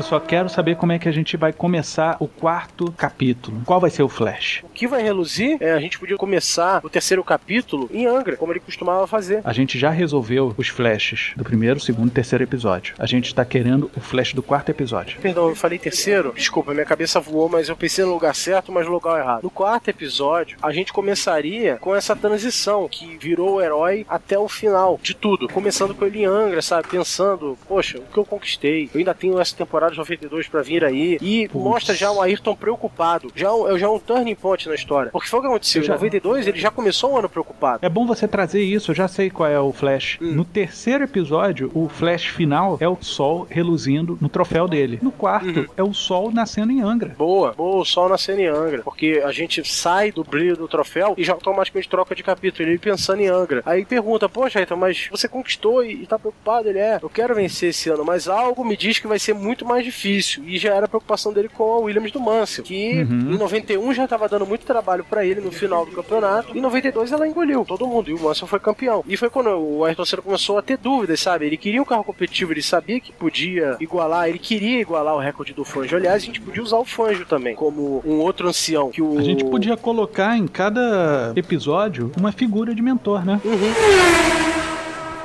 Eu só quero saber como é que a gente vai começar o quarto capítulo. Qual vai ser o Flash? O que vai reluzir é a gente podia começar o terceiro capítulo em Angra, como ele costumava fazer. A gente já resolveu os flashes do primeiro, segundo e terceiro episódio. A gente tá querendo o flash do quarto episódio. Perdão, eu falei terceiro? Desculpa, minha cabeça voou, mas eu pensei no lugar certo, mas no lugar errado. No quarto episódio, a gente começaria com essa transição que virou o herói até o final de tudo. Começando com ele em Angra, sabe? Pensando, poxa, o que eu conquistei? Eu ainda tenho essa temporada de 92 pra vir aí. E Putz. mostra já o Ayrton preocupado. Já, um- já um turning point na história. Porque foi o que aconteceu. Eu já- Em 92, ele já começou o ano preocupado. É bom você trazer isso, eu já sei qual é o Flash. Hum. No terceiro episódio, o Flash final é o sol reluzindo no troféu dele. No quarto, Uhum. é o sol nascendo em Angra. Boa, boa, o sol nascendo em Angra. Porque a gente sai do brilho do troféu e já automaticamente troca de capítulo. Ele pensando em Angra. Aí pergunta, poxa, então, mas você conquistou e, e tá preocupado? Ele é, eu quero vencer esse ano, mas algo me diz que vai ser muito mais difícil. E já era a preocupação dele com a Williams do Mansell. Que Uhum. em 91 já tava dando muito trabalho pra ele no final do campeonato. Em 92 ela engoliu todo mundo. E o Mansell foi campeão. E foi quando o Ayrton Senna começou a ter dúvidas, sabe? Ele queria um carro competitivo, ele sabia que podia igualar, ele queria igualar o recorde do Fangio. Aliás, a gente podia usar o Fangio também, como um outro ancião. Que o... A gente podia colocar em cada episódio uma figura de mentor, né?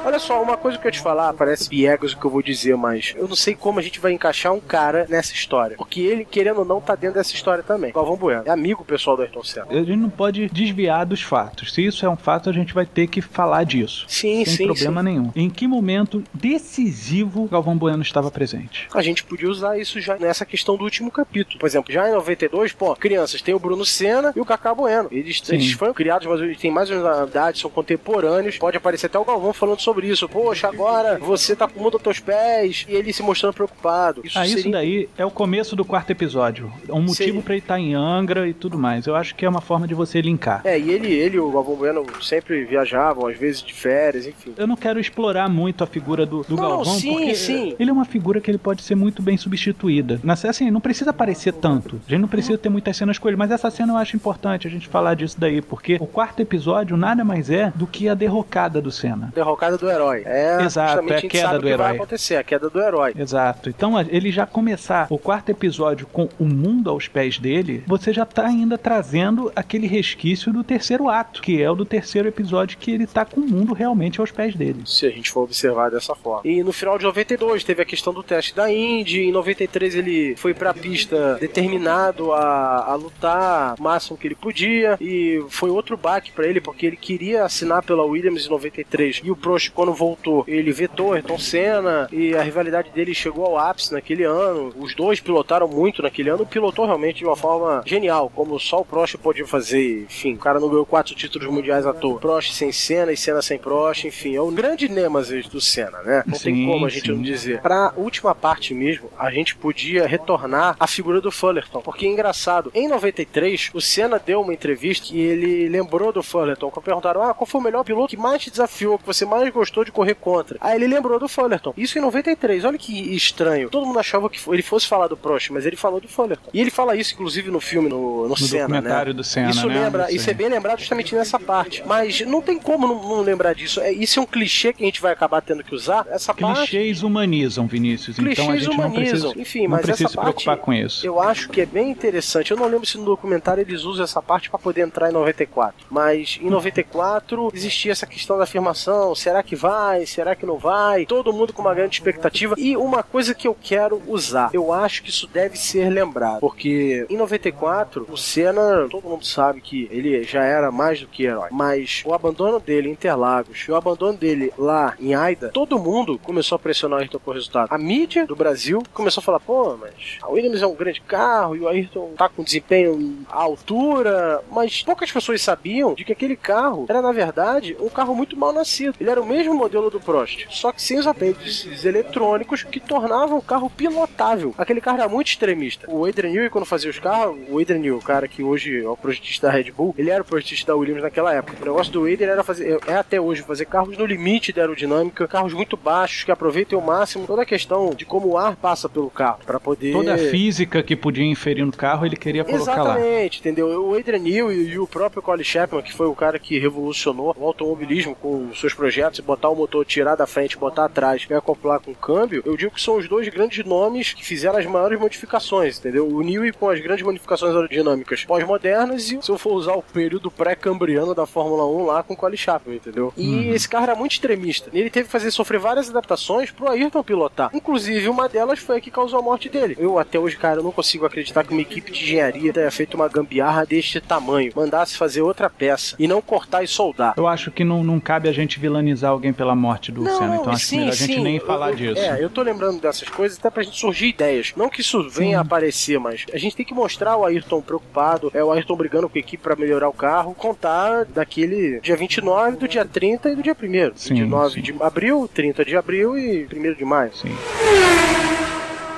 Olha só, uma coisa que eu te falar, parece piegas o que eu vou dizer, mas eu não sei como a gente vai encaixar um cara nessa história. Porque ele, querendo ou não, tá dentro dessa história também. Galvão Bueno. É amigo pessoal do Ayrton Senna. A gente não pode desviar dos fatos. Se isso é um fato, a gente vai ter que falar disso. Sim, sem sim, problema sim. nenhum. Em que momento decisivo Galvão Bueno estava presente? A gente podia usar isso já nessa questão do último capítulo. Por exemplo, já em 92, pô, crianças, tem o Bruno Senna e o Cacá Bueno. Eles, eles foram criados, mas eles têm mais ou menos a idade, são contemporâneos. Pode aparecer até o Galvão falando sobre isso. Poxa, agora você tá com o mundo aos teus pés. E ele se mostrando preocupado. Isso Ah, isso seria daí é o começo do quarto episódio. É um motivo Seria. pra ele estar em Angra e tudo mais. Eu acho que é uma forma de você linkar. É, e ele, ele e o Galvão Bueno sempre viajavam, às vezes de férias, enfim. Eu não quero explorar muito a figura do, do Não, Galvão, sim, porque sim. ele é uma figura que ele pode ser muito bem substituída. Na assim, não precisa aparecer tanto. A gente não precisa ter muitas cenas com ele, mas essa cena eu acho importante a gente falar disso daí, porque o quarto episódio nada mais é do que a derrocada do Senna. Derrocada do do herói. É Exato, é a a queda do que vai herói. acontecer, a queda do herói. Exato. Então, ele já começar o quarto episódio com o mundo aos pés dele, você já tá ainda trazendo aquele resquício do terceiro ato, que é o do terceiro episódio que ele tá com o mundo realmente aos pés dele. Se a gente for observar dessa forma. E no final de 92 teve a questão do teste da Indy. Em 93 ele foi pra pista determinado a, a lutar o máximo que ele podia. E foi outro baque pra ele, porque ele queria assinar pela Williams em 93. E o Prost, quando voltou, ele vetou Ayrton Senna. E a rivalidade dele chegou ao ápice naquele ano. Os dois pilotaram muito naquele ano. Pilotou realmente de uma forma genial, como só o Prost podia fazer. Enfim, o cara não ganhou quatro títulos mundiais à toa. Prost sem Senna e Senna sem Prost. Enfim, é o grande nêmesis do Senna, né? Não tem Sim, como a gente sim. não dizer. Pra última parte mesmo, a gente podia retornar à figura do Fullerton. Porque é engraçado, em 93, o Senna deu uma entrevista que ele lembrou do Fullerton. Quando perguntaram, ah, qual foi o melhor piloto que mais te desafiou, que você mais gostou de correr contra? Aí ele lembrou do Fullerton. Isso em 93. Olha que estranho. Todo mundo achava que ele fosse falar do Prost, mas ele falou do Fullerton. E ele fala isso, inclusive, no filme, no, no, No Senna, documentário né? do Senna, Isso né? lembra, Isso é bem lembrado justamente nessa parte. Mas não tem como não, não lembrar disso. É, isso é um clichê que a gente vai acabar tendo que usar. Essa parte Clichês humanizam, Vinícius. então a Clichês gente não humanizam. precisa, Enfim, não mas precisa essa se preocupar parte com isso. eu acho que é bem interessante. Eu não lembro se no documentário eles usam essa parte para poder entrar em 94. Mas em 94 existia essa questão da afirmação: será que vai? Será que não vai? Todo mundo com uma grande expectativa. E uma coisa que eu quero usar, eu acho que isso deve ser lembrado. Porque em 94, o Senna, todo mundo sabe que ele já era mais do que herói. Mas o abandono dele em Interlagos e o abandono dele lá em Aida, todo mundo começou a pressionar o Ayrton por resultado. A mídia do Brasil começou a falar: pô, mas a Williams é um grande carro e o Ayrton tá com desempenho à altura. Mas poucas pessoas sabiam de que aquele carro era, na verdade, um carro muito mal nascido. Ele era o mesmo modelo do Prost, só que sem os apêndices eletrônicos que tornavam o carro pilotável. Aquele carro era muito extremista. O Adrian Newey, quando fazia os carros, o Adrian Newey, o cara que hoje é o projetista da Red Bull, ele era o projetista da Williams naquela época. O negócio do Adrian era fazer, é até hoje, fazer carros no limite da aerodinâmica, carros muito baixos, que aproveitem ao máximo toda a questão de como o ar passa pelo carro, para poder... Toda a física que podia inferir no carro, ele queria colocar lá. Exatamente, entendeu? O Adrian Newey e o próprio Colin Chapman, que foi o cara que revolucionou o automobilismo com os seus projetos, botar o motor, tirar da frente, botar atrás e acoplar com o câmbio, eu digo que são os dois grandes nomes que fizeram as maiores modificações, entendeu? O Newey com as grandes modificações aerodinâmicas pós-modernas e se eu for usar o período pré-cambriano da Fórmula 1 lá com o Colin Chapman, entendeu? E esse carro era muito extremista. Ele teve que fazer sofrer várias adaptações pro Ayrton pilotar. Inclusive, uma delas foi a que causou a morte dele. Eu até hoje, cara, não consigo acreditar que uma equipe de engenharia tenha feito uma gambiarra deste tamanho. Mandasse fazer outra peça e não cortar e soldar. Eu acho que não, não cabe a gente vilanizar alguém pela morte do Senna, então acho sim, melhor a gente sim. nem falar eu- disso. É, eu tô lembrando dessas coisas até pra gente surgir ideias. Não que isso venha a aparecer, mas a gente tem que mostrar o Ayrton preocupado, é o Ayrton brigando com a equipe pra melhorar o carro, contar daquele dia 29, do dia 30 e do dia 1 Sim, 29 sim. de abril, 30 de abril e 1 de maio. Sim.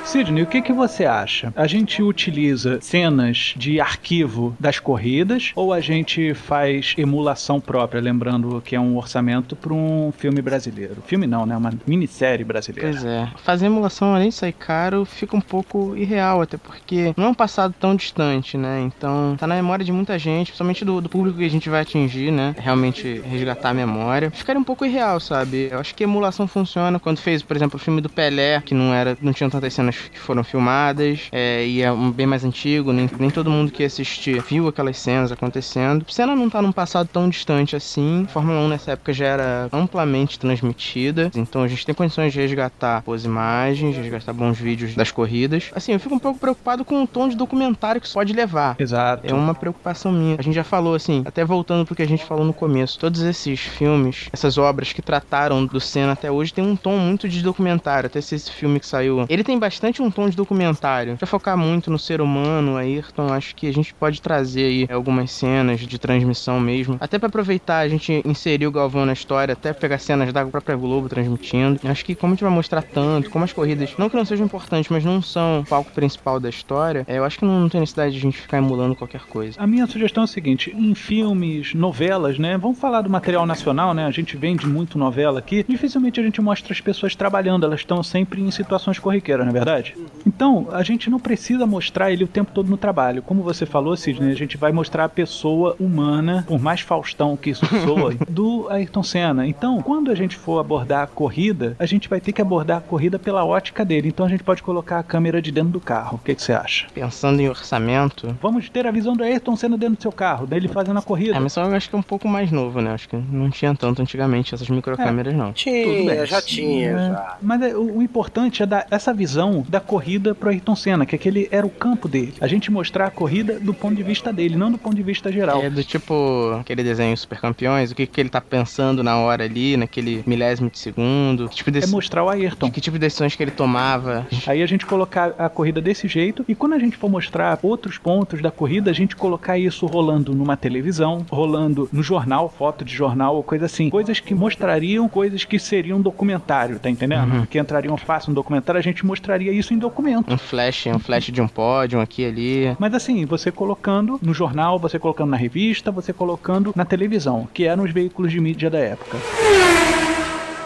Sidney, o que, que você acha? A gente utiliza cenas de arquivo das corridas ou a gente faz emulação própria, lembrando que é um orçamento para um filme brasileiro? Filme não, né? Uma minissérie brasileira. Pois é. Fazer emulação, além de sair caro, fica um pouco irreal, até porque não é um passado tão distante, né? Então, tá na memória de muita gente, principalmente do, do público que a gente vai atingir, né? Realmente resgatar a memória. Ficaria um pouco irreal, sabe? Eu acho que emulação funciona quando fez, por exemplo, o filme do Pelé, que não era, não tinham tantas cenas que foram filmadas, é, e é um bem mais antigo, nem, nem todo mundo que assistir viu aquelas cenas acontecendo. A cena não tá num passado tão distante assim. A Fórmula 1 nessa época já era amplamente transmitida, então a gente tem condições de resgatar boas imagens, resgatar bons vídeos das corridas. Assim, eu fico um pouco preocupado com o tom de documentário que isso pode levar. Exato. É uma preocupação minha. A gente já falou assim, até voltando pro que a gente falou no começo, todos esses filmes, essas obras que trataram do Senna até hoje tem um tom muito de documentário. Até esse esse filme que saiu, ele tem bastante um tom de documentário. Pra focar muito no ser humano, Ayrton, acho que a gente pode trazer aí algumas cenas de transmissão mesmo. Até pra aproveitar, a gente inserir o Galvão na história, até pegar cenas da própria Globo transmitindo. Acho que como a gente vai mostrar tanto, como as corridas, não que não sejam importantes, mas não são o palco principal da história, é, eu acho que não, não tem necessidade de a gente ficar emulando qualquer coisa. A minha sugestão é a seguinte: em filmes, novelas, né? Vamos falar do material nacional, né? A gente vende muito novela aqui. Dificilmente a gente mostra as pessoas trabalhando, elas estão sempre em situações corriqueiras, não é verdade? Verdade? Então, a gente não precisa mostrar ele o tempo todo no trabalho. Como você falou, Sidney, a gente vai mostrar a pessoa humana, por mais Faustão que isso soa, do Ayrton Senna. Então, quando a gente for abordar a corrida, a gente vai ter que abordar a corrida pela ótica dele. Então a gente pode colocar a câmera de dentro do carro. O que, que você acha? Pensando em orçamento. Vamos ter a visão do Ayrton Senna dentro do seu carro, dele fazendo a corrida. É, mas eu acho que é um pouco mais novo, né? Acho que não tinha tanto antigamente essas microcâmeras, não. Tinha, já tinha, É, já. Mas é, o, o importante é dar essa visão da corrida pro Ayrton Senna, que aquele era o campo dele. A gente mostrar a corrida do ponto de vista dele, não do ponto de vista geral. É do tipo aquele desenho Super Campeões, o que, que ele tá pensando na hora ali, naquele milésimo de segundo, que tipo de, É mostrar o Ayrton. que tipo de decisões que ele tomava. Aí a gente colocar a corrida desse jeito e quando a gente for mostrar outros pontos da corrida, a gente colocar isso rolando numa televisão, rolando no jornal, foto de jornal ou coisa assim. Coisas que mostrariam coisas que seriam documentário, tá entendendo? Que entrariam fácil no documentário, a gente mostraria isso em documento. Um flash, um flash de um pódio, aqui ali. Mas assim, você colocando no jornal, você colocando na revista, você colocando na televisão, que eram os veículos de mídia da época.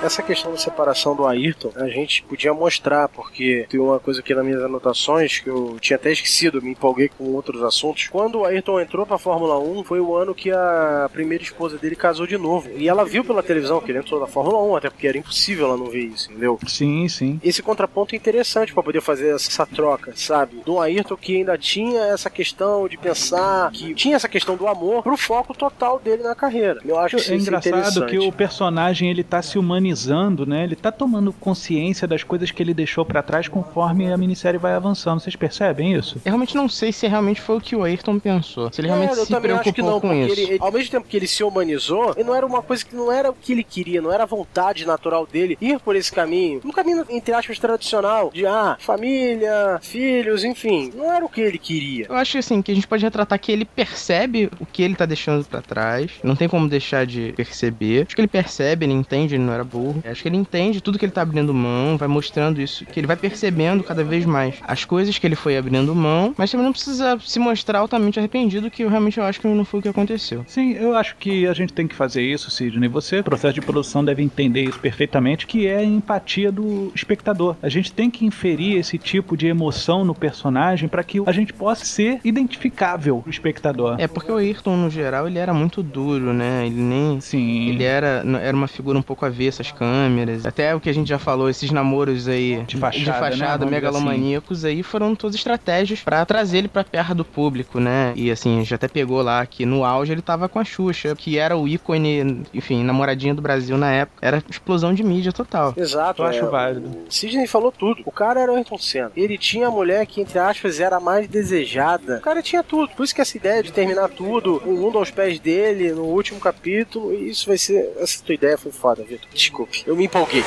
Essa questão da separação do Ayrton, a gente podia mostrar, porque tem uma coisa aqui nas minhas anotações que eu tinha até esquecido, me empolguei com outros assuntos. Quando o Ayrton entrou pra Fórmula 1, foi o ano que a primeira esposa dele casou de novo. E ela viu pela televisão que ele entrou na Fórmula 1, até porque era impossível ela não ver isso, entendeu? Sim, sim. Esse contraponto é interessante pra poder fazer essa troca, sabe? Do Ayrton que ainda tinha essa questão de pensar, que tinha essa questão do amor pro foco total dele na carreira. Eu acho que É é engraçado interessante. que o personagem ele tá se humanizando, né? Ele tá tomando consciência das coisas que ele deixou pra trás conforme a minissérie vai avançando. Vocês percebem isso? Eu realmente não sei se realmente foi o que o Ayrton pensou. Se ele realmente É, eu se também acho que preocupou não, com porque isso. ele, ele- ao mesmo tempo que ele se humanizou, ele não era uma coisa que não era o que ele queria, não era a vontade natural dele ir por esse caminho. Um caminho, entre aspas, tradicional, de ah, família, filhos, enfim. Não era o que ele queria. Eu acho assim, que a gente pode retratar que ele percebe o que ele tá deixando pra trás. Não tem como deixar de perceber. Acho que ele percebe, ele entende, ele não era burro. Acho que ele entende tudo que ele tá abrindo mão, vai mostrando isso, que ele vai percebendo cada vez mais as coisas que ele foi abrindo mão, mas também não precisa se mostrar altamente arrependido, que eu realmente eu acho que não foi o que aconteceu. Sim, eu acho que a gente tem que fazer isso, Sidney. Você, processo de produção, deve entender isso perfeitamente, que é a empatia do espectador. A gente tem que inferir esse tipo de emoção no personagem para que a gente possa ser identificável pro espectador. É porque o Ayrton, no geral, ele era muito duro, né? Ele nem. Sim. Ele era, era uma figura um pouco avessa às câmeras. Até o que a gente já falou, esses namoros aí De fachada, né? fachada dizer megalomaníacos aí foram todas estratégias pra trazer ele pra perto do público, né? E assim, já até pegou lá que no auge ele tava com a Xuxa, que era o ícone, enfim, namoradinha do Brasil na época. Era explosão de mídia total. Exato. Eu acho é, válido. o Sidney falou tudo. O cara era o Ayrton Senna. Ele tinha a mulher que, entre aspas, era a mais desejada. O cara tinha tudo. Por isso que essa ideia de terminar tudo, o mundo aos pés dele, no último capítulo, isso vai ser. Essa tua ideia foi foda, Vitor. Desculpe. Eu me empolguei.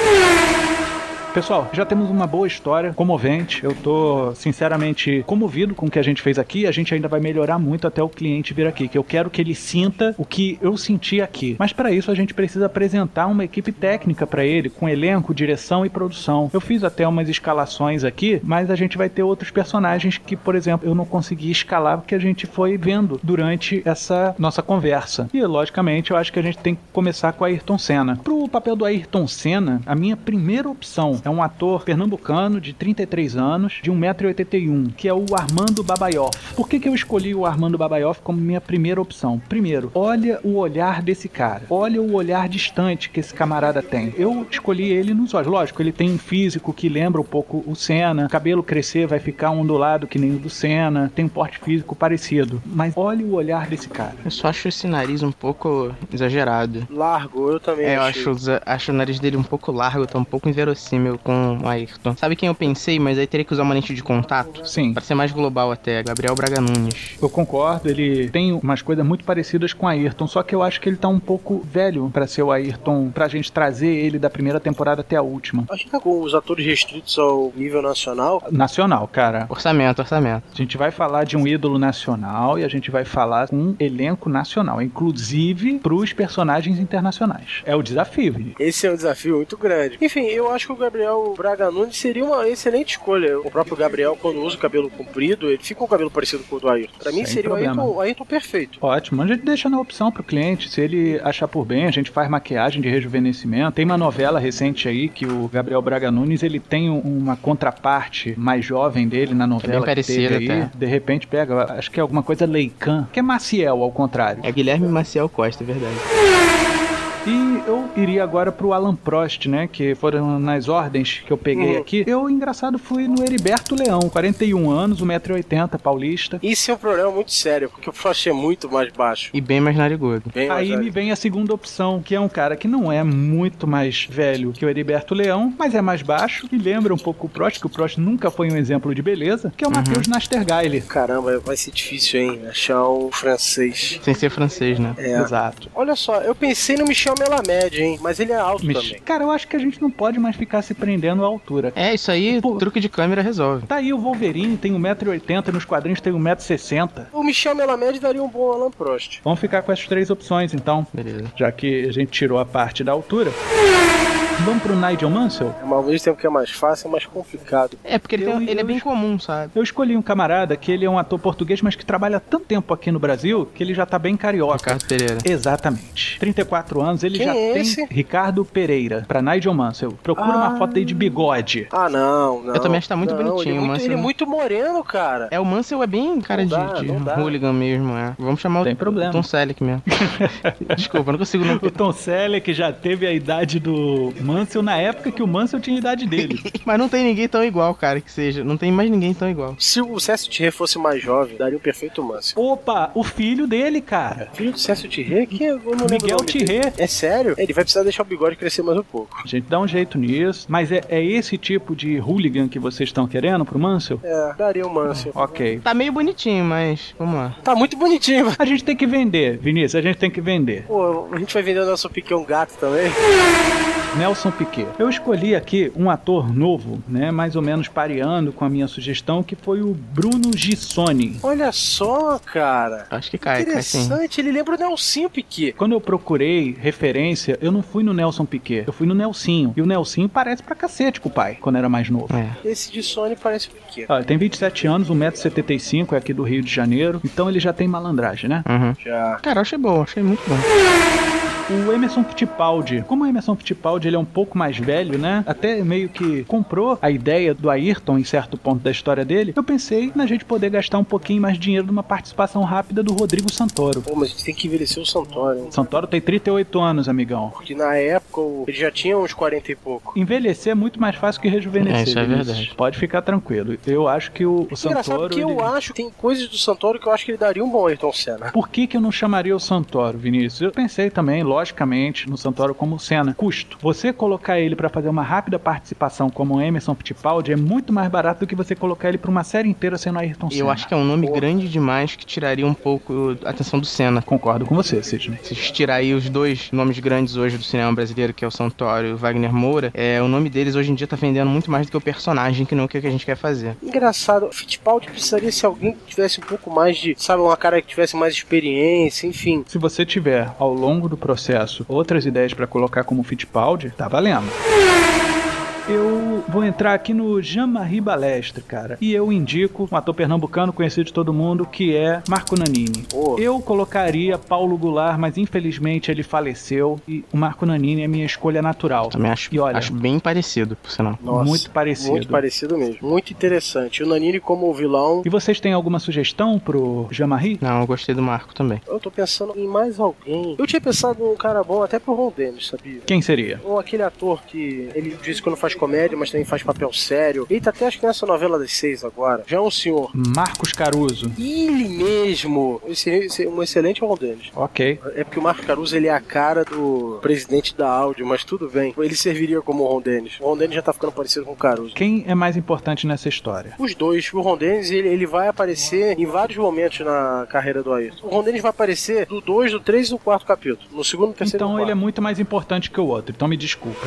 Pessoal, já temos uma boa história, comovente. Eu tô sinceramente comovido com o que a gente fez aqui. A gente ainda vai melhorar muito até o cliente vir aqui, que eu quero que ele sinta o que eu senti aqui. Mas para isso a gente precisa apresentar uma equipe técnica para ele, com elenco, direção e produção. Eu fiz até umas escalações aqui, mas a gente vai ter outros personagens que, por exemplo, eu não consegui escalar porque a gente foi vendo durante essa nossa conversa. E logicamente eu acho que a gente tem que começar com a Ayrton Senna. Pro papel do Ayrton Senna, a minha primeira opção é um ator pernambucano de 33 anos, de 1,81m, que é o Armando Babaioff. Por que, que eu escolhi o Armando Babaioff como minha primeira opção? Primeiro, olha o olhar desse cara. Olha o olhar distante que esse camarada tem. Eu escolhi ele nos olhos. Lógico, ele tem um físico que lembra um pouco o Senna. O cabelo crescer vai ficar ondulado que nem o do Senna. Tem um porte físico parecido. Mas olha o olhar desse cara. Eu só acho esse nariz um pouco exagerado. Largo, eu também É, eu acho, acho o nariz dele um pouco largo, tá um pouco inverossímil com o Ayrton. Sabe quem eu pensei, mas aí teria que usar uma lente de contato? Sim. Pra ser mais global até, Gabriel Braga Nunes. Eu concordo, ele tem umas coisas muito parecidas com o Ayrton, só que eu acho que ele tá um pouco velho pra ser o Ayrton, pra gente trazer ele da primeira temporada até a última. Acho que com os atores restritos ao nível nacional, Nacional, cara. Orçamento, orçamento. A gente vai falar de um ídolo nacional e a gente vai falar com um elenco nacional, inclusive pros personagens internacionais. É o desafio, esse é um desafio muito grande. Enfim, eu acho que o Gabriel Gabriel Braga Nunes seria uma excelente escolha. O próprio Gabriel, quando usa o cabelo comprido, ele fica com o cabelo parecido com o do Ayrton. Pra mim, Sem seria o problema. Ayrton, o Ayrton perfeito. Ótimo, a gente deixa na opção pro cliente. Se ele achar por bem, a gente faz maquiagem de rejuvenescimento. Tem uma novela recente aí que o Gabriel Braga Nunes ele tem um- uma contraparte mais jovem dele na novela. que parecida teve aí. até. De repente pega, acho que é alguma coisa Leican, que é Maciel ao contrário. É Guilherme Maciel Costa, é verdade. E eu iria agora pro Alan Prost, né? Que foram nas ordens que eu peguei Uhum. aqui. Eu, engraçado, fui no Heriberto Leão, 41 anos, 1,80m, paulista. Isso é um problema muito sério, porque o Frost é muito mais baixo. E bem mais narigudo. Bem mais Aí velho. me vem a segunda opção, que é um cara que não é muito mais velho que o Heriberto Leão, mas é mais baixo e lembra um pouco o Prost, que o Prost nunca foi um exemplo de beleza, que é o Matheus Nastergaile. Caramba, vai ser difícil, hein? Achar um francês. Sem ser francês, né? É. Exato. Olha só, eu pensei no Michel Melamed, hein? Mas ele é alto Mich- também. Cara, eu acho que a gente não pode mais ficar se prendendo à altura. É, isso aí, Pô. truque de câmera resolve. Tá aí o Wolverine, tem 1,80m, nos quadrinhos tem 1,60m. O Michel Melamed daria um bom Alan Prost. Vamos ficar com essas três opções, então, Beleza. já que a gente tirou a parte da altura. Vamos pro Nigel Mansell? É, mas ao mesmo tempo que é mais fácil, é mais complicado. É, porque ele, Eu- tem- ele é eu bem es- comum, sabe? Eu escolhi um camarada que ele é um ator português, mas que trabalha há tanto tempo aqui no Brasil que ele já tá bem carioca. Ricardo Pereira. Exatamente. 34 anos, ele Quem já é tem esse? Ricardo Pereira, pra Nigel Mansell. Procura Ah. uma foto aí de bigode. Ah, não, não. Eu também acho que tá muito Não, bonitinho, Ele é muito, Mansell. ele é muito moreno, cara. É, o Mansell é bem cara Não de, dá, de hooligan mesmo, é. Vamos chamar Tem o problema. Tom Selleck mesmo. Desculpa, eu não consigo não... O Tom Selleck já teve a idade do Mansell na época que o Mansell tinha a idade dele. Mas não tem ninguém tão igual, cara, que seja. Não tem mais ninguém tão igual. Se o Cécio Thierry fosse mais jovem, daria um perfeito Mansell. Opa, o filho dele, cara. Filho do Cécio Thierry? Que eu não lembro Miguel o nome dele. Thierry. É sério? Ele vai precisar deixar o bigode crescer mais um pouco. A gente dá um jeito nisso. Mas é, é esse tipo de hooligan que vocês estão querendo pro Mansell? É, daria um Mansell. Ok. Tá meio bonitinho, mas vamos lá. Tá muito bonitinho. A gente tem que vender, Vinícius, a gente tem que vender. Pô, a gente vai vender o nosso piquão gato também. Nelson Piquet. Eu escolhi aqui um ator novo, né, mais ou menos pareando com a minha sugestão, que foi o Bruno Gissoni. Olha só, cara. Acho que cai, cai sim. Interessante, ele lembra o Nelsinho Piquet. Quando eu procurei referência, eu não fui no Nelson Piquet, eu fui no Nelsinho. E o Nelsinho parece pra cacete com o pai, quando era mais novo. É. Esse Sony parece o Piquet. Ó, ele tem 27 anos, 1,75m, é aqui do Rio de Janeiro. Então ele já tem malandragem, né? Uhum. Já. Cara, eu achei bom, achei muito bom. O Emerson Fittipaldi, como o Emerson Fittipaldi ele é um pouco mais velho, né? Até meio que comprou a ideia do Ayrton em certo ponto da história dele. Eu pensei na gente poder gastar um pouquinho mais de dinheiro numa participação rápida do Rodrigo Santoro. Pô, mas a gente tem que envelhecer o Santoro, hein? Santoro tem 38 anos, amigão. Porque na época o- ele já tinha uns 40 e pouco. Envelhecer é muito mais fácil que rejuvenescer. É, isso é verdade. Pode ficar tranquilo. Eu acho que o, o Engraçado Santoro. que eu ele- acho que tem coisas do Santoro que eu acho que ele daria um bom Ayrton Senna. Por que, que eu não chamaria o Santoro, Vinícius? Eu pensei também, logicamente, no Santoro como cena. Custo. Você colocar ele pra fazer uma rápida participação como Emerson Fittipaldi é muito mais barato do que você colocar ele pra uma série inteira sendo Ayrton Senna. Eu acho que é um nome Porra. grande demais que tiraria um pouco a atenção do Senna. Concordo com você, Sidney. Se tirar aí os dois nomes grandes hoje do cinema brasileiro, que é o Santoro e o Wagner Moura, é, o nome deles hoje em dia tá vendendo muito mais do que o personagem, que não o que a gente quer fazer. Engraçado, Fittipaldi precisaria ser alguém que tivesse um pouco mais de, sabe, uma cara que tivesse mais experiência, enfim. Se você tiver, ao longo do processo, outras ideias pra colocar como Fittipaldi, tá valendo. Eu vou entrar aqui no Jean-Marie Balestre, cara. E eu indico um ator pernambucano conhecido de todo mundo, que é Marco Nanini. Pô. Eu colocaria Paulo Goulart, mas infelizmente ele faleceu. E o Marco Nanini é minha escolha natural. Também acho, E olha- acho bem parecido, por sinal. Nossa, muito parecido. Muito parecido mesmo. Muito interessante. O Nanini como vilão. E vocês têm alguma sugestão pro Jean-Marie? Não, eu gostei do Marco também. Eu tô pensando em mais alguém. Eu tinha pensado num cara bom até pro Ron Dennis, sabia? Quem seria? Ou aquele ator que ele diz que não faz comédia, mas também faz papel sério. Ele tá até acho que nessa novela das seis agora. Já é um senhor. Marcos Caruso. Ele mesmo. Esse, esse, um excelente Ron Dennis. Ok. É porque o Marco Caruso ele é a cara do presidente da áudio, mas tudo bem. Ele serviria como o Ron Dennis. O Ron Dennis já tá ficando parecido com o Caruso. Quem é mais importante nessa história? Os dois, o Ron Dennis, ele, ele vai aparecer em vários momentos na carreira do Ayrton. O Ron Dennis vai aparecer do 2, do 3 e do 4 capítulo. No segundo, terceiro Então ele é quarto. muito mais importante que o outro, então me desculpa.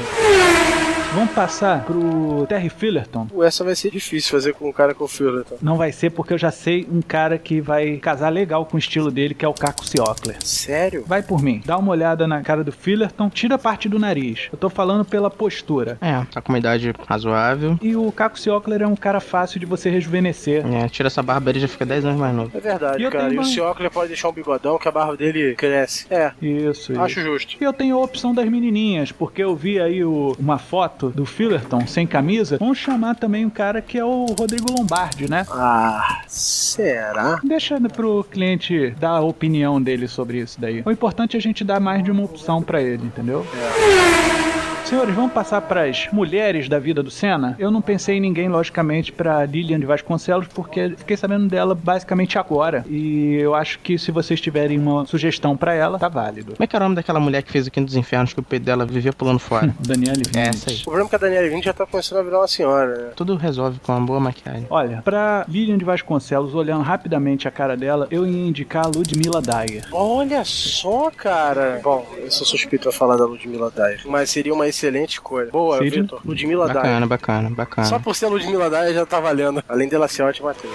Vamos passar pro Terry Fillerton. Essa vai ser difícil fazer com um cara com o Fullerton. Não vai ser porque eu já sei um cara que vai casar legal com o estilo dele, que é o Caco Ciocler. Sério? Vai por mim, dá uma olhada na cara do Fillerton, tira a parte do nariz. Eu tô falando pela postura. É, tá com uma idade razoável. E o Caco Ciocler é um cara fácil de você rejuvenescer. É, tira essa barba ele já fica 10 anos mais novo. É verdade, E eu cara. tenho E o Ciocler pode deixar um bigodão que a barba dele cresce. É, Isso, isso. acho justo. E eu tenho a opção das menininhas, porque eu vi aí o- uma foto do Fillerton sem camisa. Vamos chamar também um cara que é o Rodrigo Lombardi, né? Ah, será? Deixa pro cliente dar a opinião dele sobre isso daí. O importante é a gente dar mais de uma opção pra ele, entendeu? Senhores, vamos passar pras mulheres da vida do Senna? Eu não pensei em ninguém, logicamente, pra Lilian de Vasconcelos, porque fiquei sabendo dela basicamente agora. E eu acho que se vocês tiverem uma sugestão pra ela, tá válido. Como é que era o nome daquela mulher que fez o Quinto dos Infernos que o peito dela vivia pulando fora? Daniele É Vinicius. essa aí. O problema é que a Daniela Vini já tá começando a virar uma senhora, né? Tudo resolve com uma boa maquiagem. Olha, pra Lilian de Vasconcelos, olhando rapidamente a cara dela, eu ia indicar a Ludmilla Dyer. Olha só, cara. Bom, eu sou suspeito a falar da Ludmilla Dyer, mas seria uma excelente escolha. Boa? Vitor. Ludmilla Dyer. Bacana, bacana, bacana. Só por ser a Ludmilla Dyer já tá valendo. Além dela ser ótima atriz.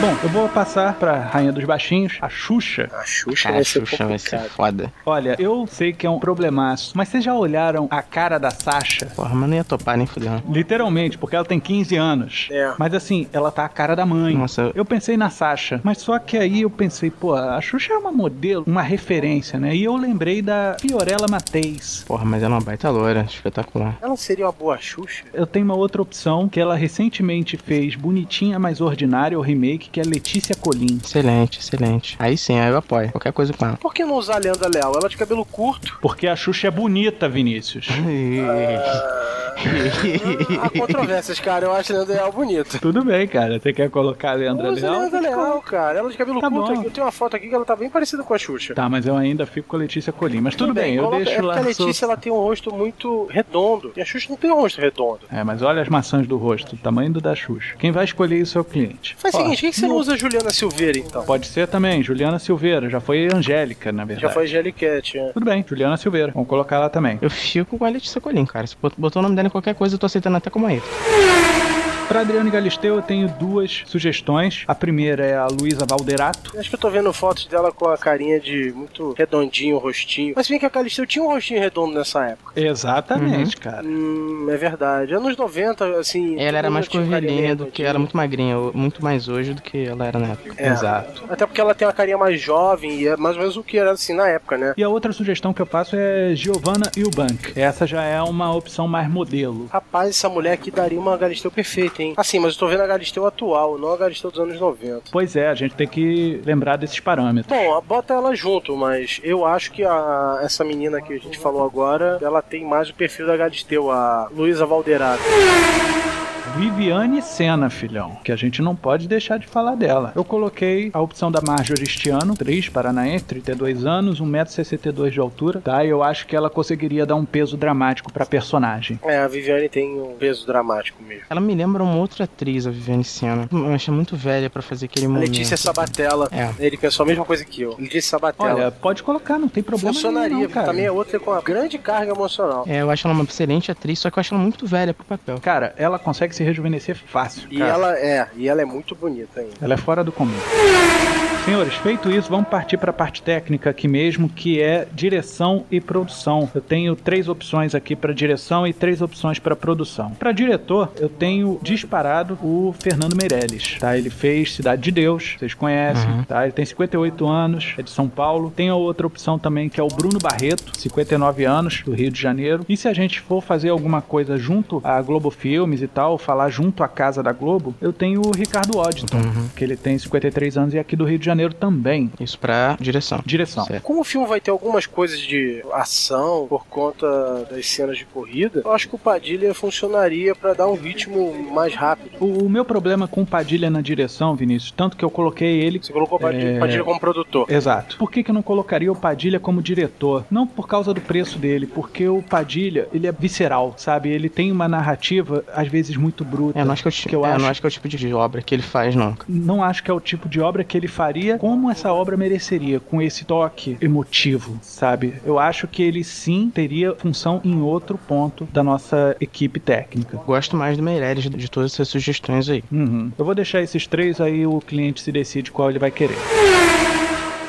Bom, eu vou passar pra Rainha dos Baixinhos, a Xuxa. A Xuxa vai a ser Xuxa vai ser foda. Olha, eu sei que é um problemaço, mas vocês já olharam a cara da Sasha? Porra, mas não ia topar nem fudendo. Literalmente, porque ela tem 15 anos. É. Mas assim, ela tá a cara da mãe. Nossa. Eu pensei na Sasha, mas só que aí eu pensei, pô, a Xuxa é uma modelo, uma referência, né? E eu lembrei da Fiorella Mateis. Porra, mas ela é uma baita loira, espetacular. Ela seria uma boa Xuxa? Eu tenho uma outra opção que ela recentemente fez Bonitinha Mais Ordinária, o remake, que é Letícia Colim. Excelente, excelente. Aí sim, aí eu apoio. Qualquer coisa com ela. Por que não usar a Leandra Leal? Ela de cabelo curto. Porque a Xuxa é bonita, Vinícius. Há controvérsias, cara. Eu acho a Leandra Leal bonita. Tudo bem, cara. Você quer colocar a Leandra Leal? Leandra Leal, cara. Ela de cabelo Tá curto. bom. Eu tenho uma foto aqui que ela tá bem parecida com a Xuxa. Tá, mas eu ainda fico com a Letícia Colim. Mas tudo, bem, eu coloca- deixo é lá. a sou- Letícia ela tem um rosto muito redondo. E a Xuxa não tem um rosto redondo. É, mas olha as maçãs do rosto, o tamanho do da Xuxa. Quem vai escolher isso é o cliente. Faz o seguinte, por que, você não usa a Juliana Silveira, então? Pode ser também, Juliana Silveira. Já foi Angélica, na verdade. Já foi Jellicat, é. Tudo bem, Juliana Silveira. Vamos colocar lá também. Eu fico com a Letícia Colim, cara. Se bot- botou o nome em qualquer coisa, eu tô aceitando até como aí. Pra Adriane Galisteu, eu tenho duas sugestões. A primeira é a Luísa Valderato. Acho que eu tô vendo fotos dela com a carinha de muito redondinho, o rostinho. Mas se bem que a Calisteu tinha um rostinho redondo nessa época. Exatamente, cara. Hum, é verdade. Anos 90, assim. Ela era mais meio do que ela, muito magrinha, muito mais hoje do que ela era na época. É. Exato. Até porque ela tem uma carinha mais jovem e é mais ou menos o que era assim na época, né? E a outra sugestão que eu faço é Giovanna Eubank. Essa já é uma opção mais modelo. Rapaz, essa mulher aqui daria uma Galisteu perfeita, Assim, mas eu tô vendo a Galisteu atual, não a Galisteu dos anos 90. Pois é, a gente tem que lembrar desses parâmetros. Bom, bota ela junto, mas eu acho que a, essa menina que a gente falou agora, ela tem mais o perfil da Galisteu, a Luísa Valderato. Viviane Senna, filhão, que a gente não pode deixar de falar dela. Eu coloquei a opção da Marjorie este ano, atriz paranaense, 32 anos, 1,62m de altura, tá? E eu acho que ela conseguiria dar um peso dramático pra personagem. É, a Viviane tem um peso dramático mesmo. Ela me lembra uma outra atriz, a Viviane Senna. Eu achei muito velha pra fazer aquele A momento. Letícia Sabatella, É. ele pensou a mesma coisa que eu. Letícia Sabatella. Olha, pode colocar, não tem problema Funcionaria, nenhum, cara. também é outra com uma grande carga emocional. É, eu acho ela uma excelente atriz, só que eu acho ela muito velha pro papel. Cara, ela consegue se rejuvenescer fácil. E cara. ela é, e ela é muito bonita ainda. Ela é fora do comum. Senhores, feito isso, vamos partir para a parte técnica aqui mesmo, que é direção e produção. Eu tenho três opções aqui para direção e três opções para produção. Para diretor, eu tenho disparado o Fernando Meirelles, tá? Ele fez Cidade de Deus, vocês conhecem, Uhum. tá? Ele tem 58 anos, é de São Paulo. Tem a outra opção também que é o Bruno Barreto, 59 anos, do Rio de Janeiro. E se a gente for fazer alguma coisa junto à Globo Filmes e tal, falar junto à casa da Globo, eu tenho o Ricardo Oddington, Uhum. que ele tem 53 anos e é aqui do Rio de Janeiro também. Isso pra direção. Direção. Certo. Como o filme vai ter algumas coisas de ação por conta das cenas de corrida, eu acho que o Padilha funcionaria pra dar um ritmo mais rápido. O, o meu problema com o Padilha na direção, Vinícius, tanto que eu coloquei ele. Você colocou o Padilha, É. Padilha como produtor. Exato. Por que, que eu não colocaria o Padilha como diretor? Não por causa do preço dele, porque o Padilha, ele é visceral, sabe? Ele tem uma narrativa, às vezes, muito bruta. É, eu não acho que é o, ti- Que eu é, acho- não acho que é o tipo de obra que ele faz, não. Não acho que é o tipo de obra que ele faria como essa obra mereceria, com esse toque emotivo, sabe? Eu acho que ele sim teria função em outro ponto da nossa equipe técnica. Gosto mais do Meireles de todas essas sugestões aí. Uhum. Eu vou deixar esses três aí, o cliente se decide qual ele vai querer.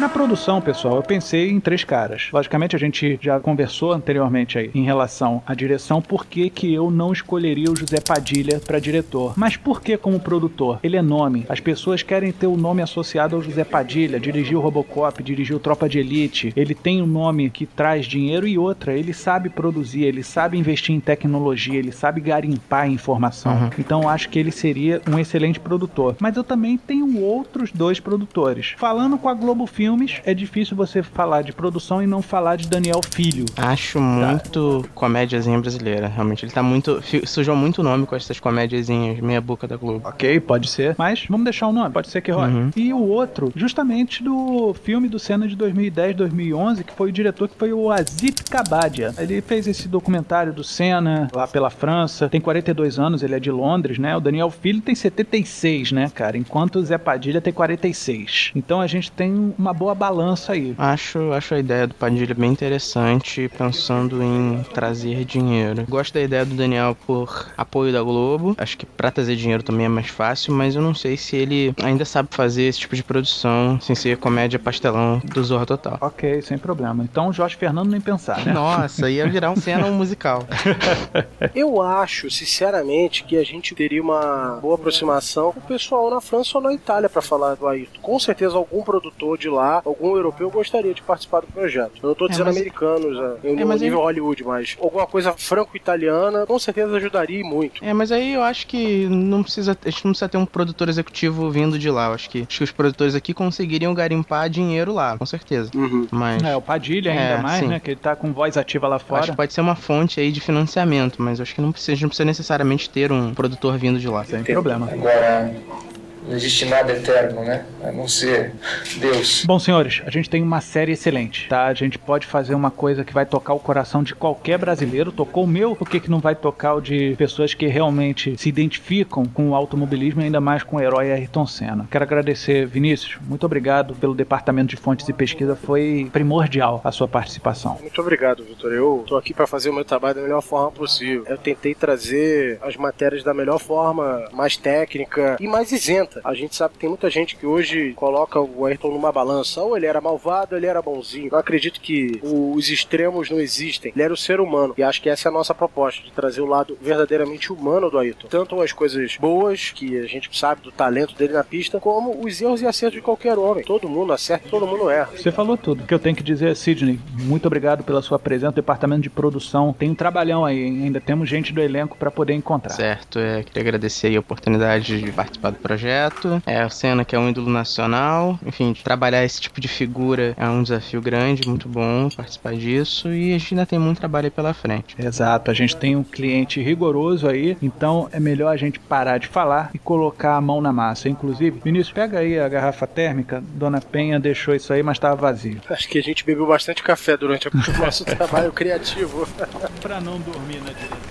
Na produção, pessoal, eu pensei em três caras. Logicamente, a gente já conversou anteriormente aí em relação à direção, por que, que eu não escolheria o José Padilha para diretor. Mas por que como produtor? Ele é nome. As pessoas querem ter o nome associado ao José Padilha, dirigiu o Robocop, dirigiu Tropa de Elite. Ele tem um nome que traz dinheiro e outra, ele sabe produzir, ele sabe investir em tecnologia, ele sabe garimpar informação. Uhum. Então, acho que ele seria um excelente produtor. Mas eu também tenho outros dois produtores. Falando com a Globo Filme filmes, é difícil você falar de produção e não falar de Daniel Filho. Acho muito comédiazinha brasileira. Realmente, ele tá muito. Sujou muito nome com essas comédiazinhas meia boca da Globo. Ok, pode ser. Mas vamos deixar o nome, pode ser que role. Uhum. E o outro, justamente do filme do Senna de 2010, 2011, que foi o diretor que foi o Azit Kabadia. Ele fez esse documentário do Senna lá pela França. Tem 42 anos, ele é de Londres, né? O Daniel Filho tem 76, né, cara? Enquanto o Zé Padilha tem 46. Então a gente tem uma boa balança aí. Acho, acho a ideia do Padilha bem interessante, pensando em trazer dinheiro. Gosto da ideia do Daniel por apoio da Globo. Acho que pra trazer dinheiro também é mais fácil, mas eu não sei se ele ainda sabe fazer esse tipo de produção sem ser comédia pastelão do Zorra Total. Ok, sem problema. Então Jorge Fernando nem pensar, né? Nossa, ia virar um cena um musical. eu acho, sinceramente, que a gente teria uma boa aproximação com o pessoal na França ou na Itália para falar do Ayrton. Com certeza algum produtor de lá algum europeu gostaria de participar do projeto. Eu não estou é, dizendo mas... americanos, é, em é, nível Hollywood, mas alguma coisa franco-italiana com certeza ajudaria muito. É, mas aí eu acho que não precisa, a gente não precisa ter um produtor executivo vindo de lá. Eu acho que, acho que os produtores aqui conseguiriam garimpar dinheiro lá, com certeza. Uhum. Mas... É, o Padilha ainda é, mais, sim. né? Que ele tá com voz ativa lá fora. Acho que pode ser uma fonte aí de financiamento, mas acho que não precisa, a gente não precisa necessariamente ter um produtor vindo de lá. Sem problema. Agora, não existe nada eterno, né? A não ser Deus. Bom, senhores, a gente tem uma série excelente, tá? A gente pode fazer uma coisa que vai tocar o coração de qualquer brasileiro. Tocou o meu, por que, que não vai tocar o de pessoas que realmente se identificam com o automobilismo e ainda mais com o herói Ayrton Senna? Quero agradecer, Vinícius. Muito obrigado pelo Departamento de Fontes e Pesquisa. Foi primordial a sua participação. Muito obrigado, Vitor. Eu tô aqui para fazer o meu trabalho da melhor forma possível. Eu tentei trazer as matérias da melhor forma, mais técnica e mais isenta a gente sabe que tem muita gente que hoje coloca o Ayrton numa balança. Ou ele era malvado, ou ele era bonzinho. Eu acredito que os extremos não existem. Ele era o ser humano. E acho que essa é a nossa proposta, de trazer o lado verdadeiramente humano do Ayrton. Tanto as coisas boas, que a gente sabe do talento dele na pista, como os erros e acertos de qualquer homem. Todo mundo acerta, todo mundo erra. Você falou tudo. O que eu tenho que dizer, Sidney, muito obrigado pela sua presença. Departamento de produção tem um trabalhão aí. Ainda temos gente do elenco para poder encontrar. Certo. É, queria agradecer a oportunidade de participar do projeto projeto. É a cena que é um ídolo nacional. Enfim, trabalhar esse tipo de figura é um desafio grande, muito bom participar disso. E a gente ainda tem muito trabalho aí pela frente. Exato, a gente tem um cliente rigoroso aí, então é melhor a gente parar de falar e colocar a mão na massa. Inclusive, Vinícius, pega aí a garrafa térmica. Dona Penha deixou isso aí, mas estava vazio. Acho que a gente bebeu bastante café durante o nosso trabalho criativo. para não dormir na direita